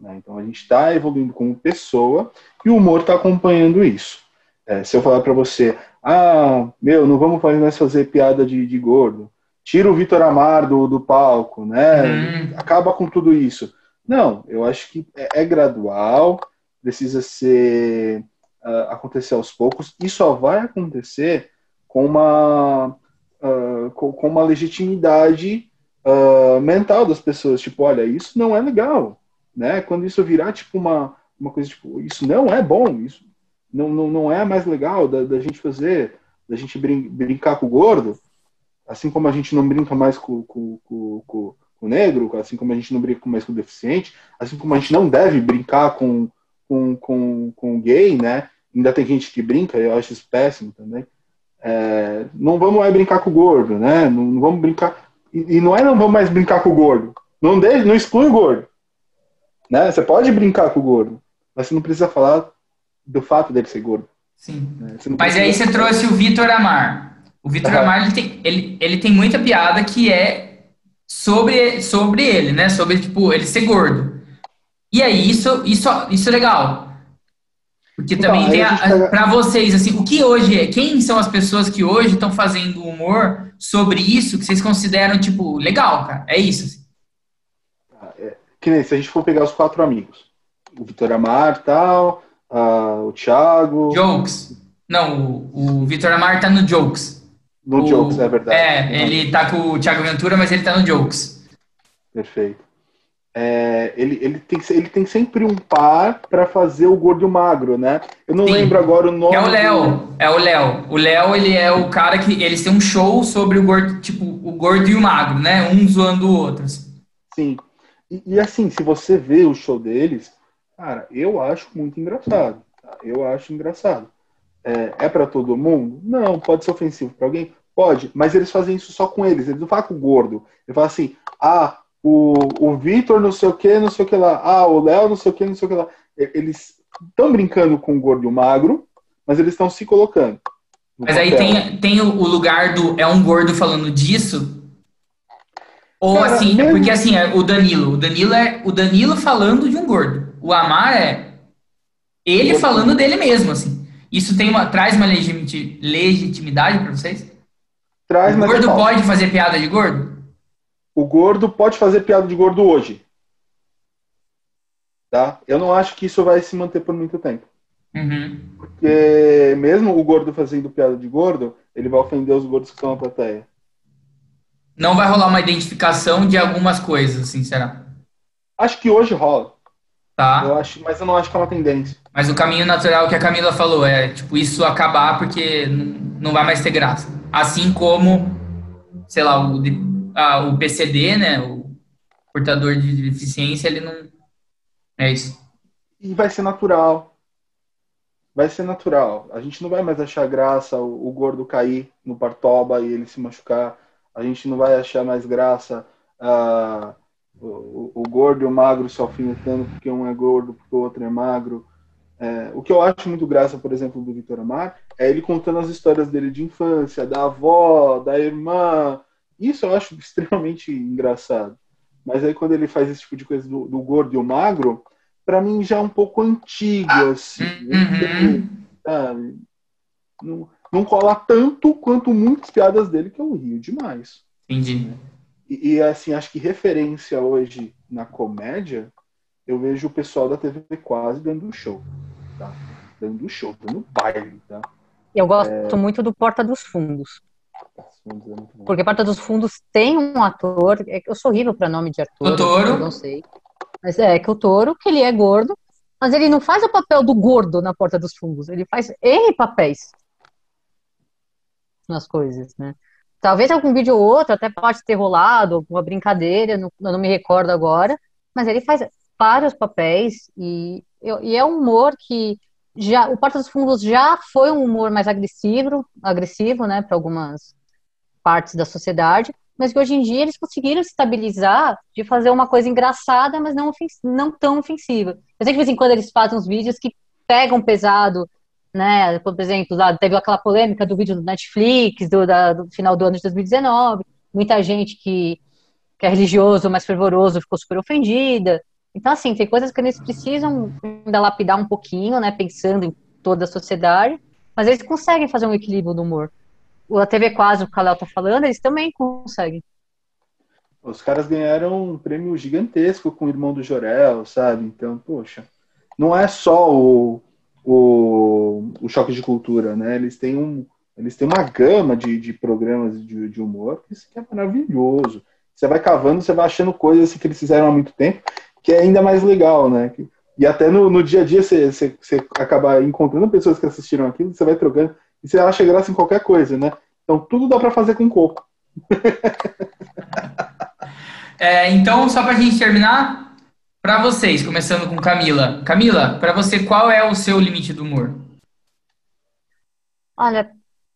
C: Né? Então a gente está evoluindo como pessoa e o humor está acompanhando isso. É, se eu falar para você, ah, meu, não vamos mais fazer piada de, de gordo, tira o Vitor Amar do, do palco, né? Uhum. Acaba com tudo isso. Não, eu acho que é, é gradual, precisa ser uh, acontecer aos poucos e só vai acontecer com uma uh, com, com, uma legitimidade uh, mental das pessoas, tipo, olha, isso não é legal, né? Quando isso virar tipo uma uma coisa tipo, isso não é bom, isso não, não, não é mais legal da, da gente fazer, da gente brin brincar com o gordo, assim como a gente não brinca mais com, com, com, com o negro, assim como a gente não brinca mais com o deficiente, assim como a gente não deve brincar com, com, com, com gay, né? Ainda tem gente que brinca, eu acho isso péssimo também. É, não vamos mais brincar com o gordo, né? Não, não vamos brincar. E, e, não é não vamos mais brincar com o gordo. Não, deixe, não exclui o gordo. Né? Você pode brincar com o gordo, mas você não precisa falar do fato dele ser gordo.
A: Sim. Né? Mas aí você trouxe o Vitor Amar. O Vitor. Amar ele tem, ele, ele tem muita piada que é sobre, sobre ele, né? Sobre tipo, ele ser gordo. E aí, isso, isso, isso é legal. Porque então, também tem, pega... para vocês, assim, o que hoje é, quem são as pessoas que hoje estão fazendo humor sobre isso que vocês consideram, tipo, legal, cara? É isso.
C: Que nem se a gente for pegar os quatro amigos, o Vitor Amar tal, uh, o Thiago.
A: Jokes. Não, o, o Vitor Amar tá no Jokes.
C: No
A: o,
C: Jokes, é verdade.
A: É, ele tá com o Thiago Ventura, mas ele tá no Jokes.
C: Perfeito é, ele, ele, tem, ele tem sempre um par para fazer o gordo e o magro, né? Eu não Sim. lembro agora o nome.
A: É o Léo, é o Léo. O Léo, ele é o cara que eles têm um show sobre o gordo, tipo, o gordo e o magro, né? Um zoando o outro.
C: Sim. E, e, assim, se você vê o show deles, cara, eu acho muito engraçado. Tá? Eu acho engraçado. É, é para todo mundo? Não. Pode ser ofensivo para alguém? Pode. Mas eles fazem isso só com eles. Eles não falam com o gordo. Ele fala assim, ah, o, o Vitor não sei o que, não sei o que lá, ah, o Léo não sei o que, não sei o que lá. Eles estão brincando com o gordo e o magro, mas eles estão se colocando.
A: Mas papel. aí tem, tem o lugar do é um gordo falando disso? Ou Cara, assim, mesmo... porque assim, é o Danilo, o Danilo é o Danilo falando de um gordo. O Amar é ele falando dele mesmo, assim. Isso tem uma, traz uma legitimidade para vocês?
C: Traz,
A: o gordo é pode fazer piada de gordo?
C: o gordo pode fazer piada de gordo hoje. Tá? Eu não acho que isso vai se manter por muito tempo.
A: Uhum.
C: Porque mesmo o gordo fazendo piada de gordo, ele vai ofender os gordos que estão na plateia.
A: Não vai rolar uma identificação de algumas coisas, assim, será?
C: Acho que hoje rola.
A: Tá.
C: Eu acho, mas eu não acho que é uma tendência.
A: Mas o caminho natural que a Camila falou é, tipo, isso acabar porque não vai mais ter graça. Assim como, sei lá, o ah, o PCD, né, o portador de deficiência, ele não. É isso.
C: E vai ser natural. Vai ser natural. A gente não vai mais achar graça o, o gordo cair no partoba e ele se machucar. A gente não vai achar mais graça ah, o, o, gordo e o magro se alfinetando porque um é gordo, porque o outro é magro. É, o que eu acho muito graça, por exemplo, do Vitor Amar, é ele contando as histórias dele de infância, da avó, da irmã, isso eu acho extremamente engraçado. Mas aí quando ele faz esse tipo de coisa do, do gordo e o magro, para mim já é um pouco antigo, assim. Uhum. Sabe? Não, não cola tanto quanto muitas piadas dele que eu rio demais.
A: Entendi.
C: Né? E, e, assim, acho que referência hoje na comédia, eu vejo o pessoal da TV quase dando show. Tá? Dando show, dando baile, tá?
B: Eu gosto é... muito do Porta dos Fundos. Porque Porta dos Fundos tem um ator, é eu sou horrível para nome de ator.
A: O Touro?
B: Não sei. Mas é que o Touro, que ele é gordo, Mas ele não faz o papel do gordo na porta dos fundos, ele faz N papéis nas coisas, né? Talvez algum vídeo ou outro até pode ter rolado, alguma brincadeira, não, eu não me recordo agora, mas ele faz vários papéis e, e é um humor que já o Porta dos Fundos já foi um humor mais agressivo, agressivo, né, para algumas partes da sociedade, mas que hoje em dia eles conseguiram estabilizar de fazer uma coisa engraçada, mas não, não tão ofensiva. Eu sei que de vez em quando eles fazem uns vídeos que pegam pesado, né? Por exemplo, lá teve aquela polêmica do vídeo do Netflix, do, da, do final do ano de 2019, muita gente que, que é religioso, mais fervoroso, ficou super ofendida. Então, assim, tem coisas que eles precisam ainda lapidar um pouquinho, né? Pensando em toda a sociedade, mas eles conseguem fazer um equilíbrio do humor a TV Quase, o Kalel tá falando, eles também conseguem.
C: Os caras ganharam um prêmio gigantesco com o irmão do Jorel, sabe? Então, poxa, não é só o, o, o choque de cultura, né? Eles têm, um, eles têm uma gama de, de programas de, de humor que, que é maravilhoso. Você vai cavando, você vai achando coisas que eles fizeram há muito tempo, que é ainda mais legal, né? E até no, no dia a dia você, você, você acaba encontrando pessoas que assistiram aquilo, você vai trocando. E você acha graça em qualquer coisa, né? Então tudo dá para fazer com coco.
A: é, então, só para a gente terminar, para vocês, começando com Camila. Camila, para você, qual é o seu limite do humor?
B: Olha,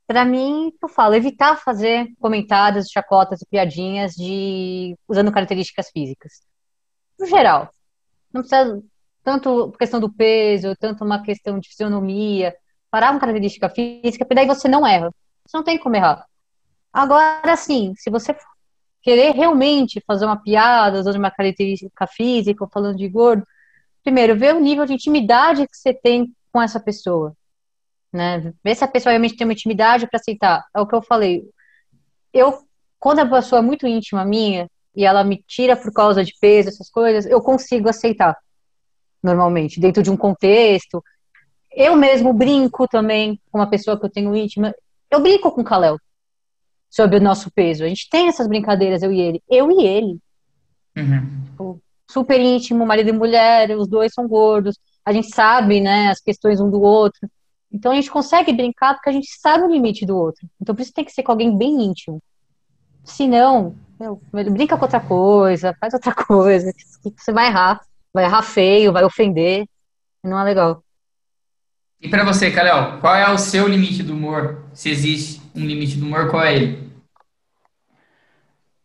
B: para mim, eu falo, evitar fazer comentários, chacotas e piadinhas de usando características físicas. No geral. Não precisa tanto questão do peso, tanto uma questão de fisionomia, parar uma característica física, porque daí você não erra. Você não tem como errar. Agora, sim, se você querer realmente fazer uma piada, usando uma característica física, ou falando de gordo, primeiro, ver o nível de intimidade que você tem com essa pessoa. Né? Ver se a pessoa realmente tem uma intimidade para aceitar. É o que eu falei. Eu, quando a pessoa é muito íntima minha, e ela me tira por causa de peso, essas coisas, eu consigo aceitar normalmente, dentro de um contexto, eu mesmo brinco também com uma pessoa que eu tenho íntima. Eu brinco com o Kalel sobre o nosso peso. A gente tem essas brincadeiras, eu e ele. Eu e ele. Uhum. Tipo, super íntimo, marido e mulher, os dois são gordos. A gente sabe, né, as questões um do outro. Então a gente consegue brincar porque a gente sabe o limite do outro. Então por isso tem que ser com alguém bem íntimo. Se não, brinca com outra coisa, faz outra coisa, você vai errar. Vai errar feio, vai ofender. Não é legal.
A: E para você, Kalel, qual é o seu limite do humor? Se existe um limite do humor, qual é ele?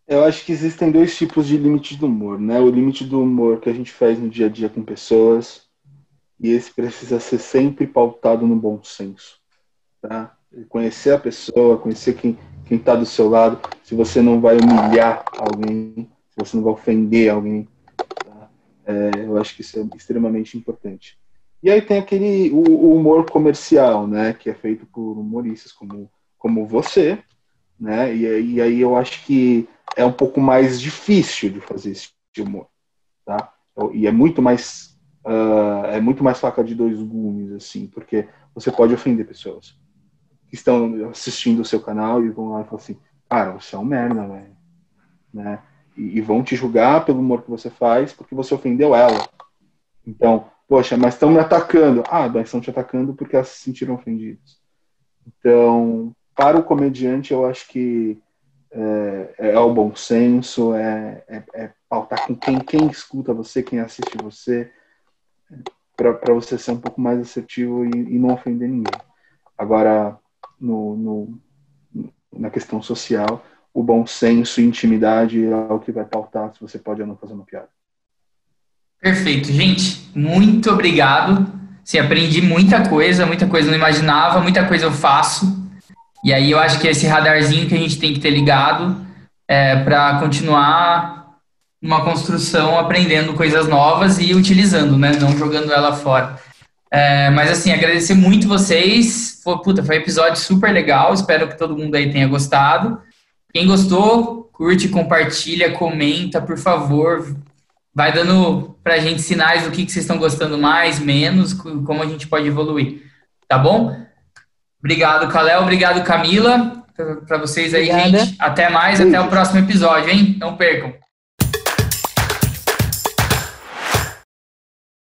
C: Eu acho que existem dois tipos de limite do humor, né? O limite do humor que a gente faz no dia a dia com pessoas, e esse precisa ser sempre pautado no bom senso, tá? Conhecer a pessoa, conhecer quem quem está do seu lado, se você não vai humilhar alguém, se você não vai ofender alguém, tá? é, eu acho que isso é extremamente importante. E aí tem aquele o, o, humor comercial, né, que é feito por humoristas como, como você, né? E, e aí eu acho que é um pouco mais difícil de fazer esse humor, tá? E é muito mais uh, é muito mais faca de dois gumes assim, porque você pode ofender pessoas que estão assistindo o seu canal e vão lá e falam assim, cara, você é um merda, velho, né? E, e vão te julgar pelo humor que você faz porque você ofendeu ela. Então, Poxa, mas estão me atacando. Ah, mas estão te atacando porque elas se sentiram ofendidas. Então, para o comediante, eu acho que é, é o bom senso, é, é, é, pautar com quem, quem escuta você, quem assiste você, para você ser um pouco mais assertivo e, e não ofender ninguém. Agora, no, no, na questão social, o bom senso e intimidade é o que vai pautar se você pode ou não fazer uma piada.
A: Perfeito, gente. Muito obrigado. Sim, aprendi muita coisa, muita coisa eu não imaginava, muita coisa eu faço. E aí eu acho que esse radarzinho que a gente tem que ter ligado é, para continuar uma construção, aprendendo coisas novas e utilizando, né? Não jogando ela fora. É, mas assim, agradecer muito vocês. Foi, puta, foi um episódio super legal. Espero que todo mundo aí tenha gostado. Quem gostou, curte, compartilha, comenta, por favor vai dando para a gente sinais do que, que vocês estão gostando mais, menos, como a gente pode evoluir. Tá bom? Obrigado, Kalel. Obrigado, Camila. Para vocês aí, Obrigada. gente. Até mais, até o próximo episódio, hein? Não percam.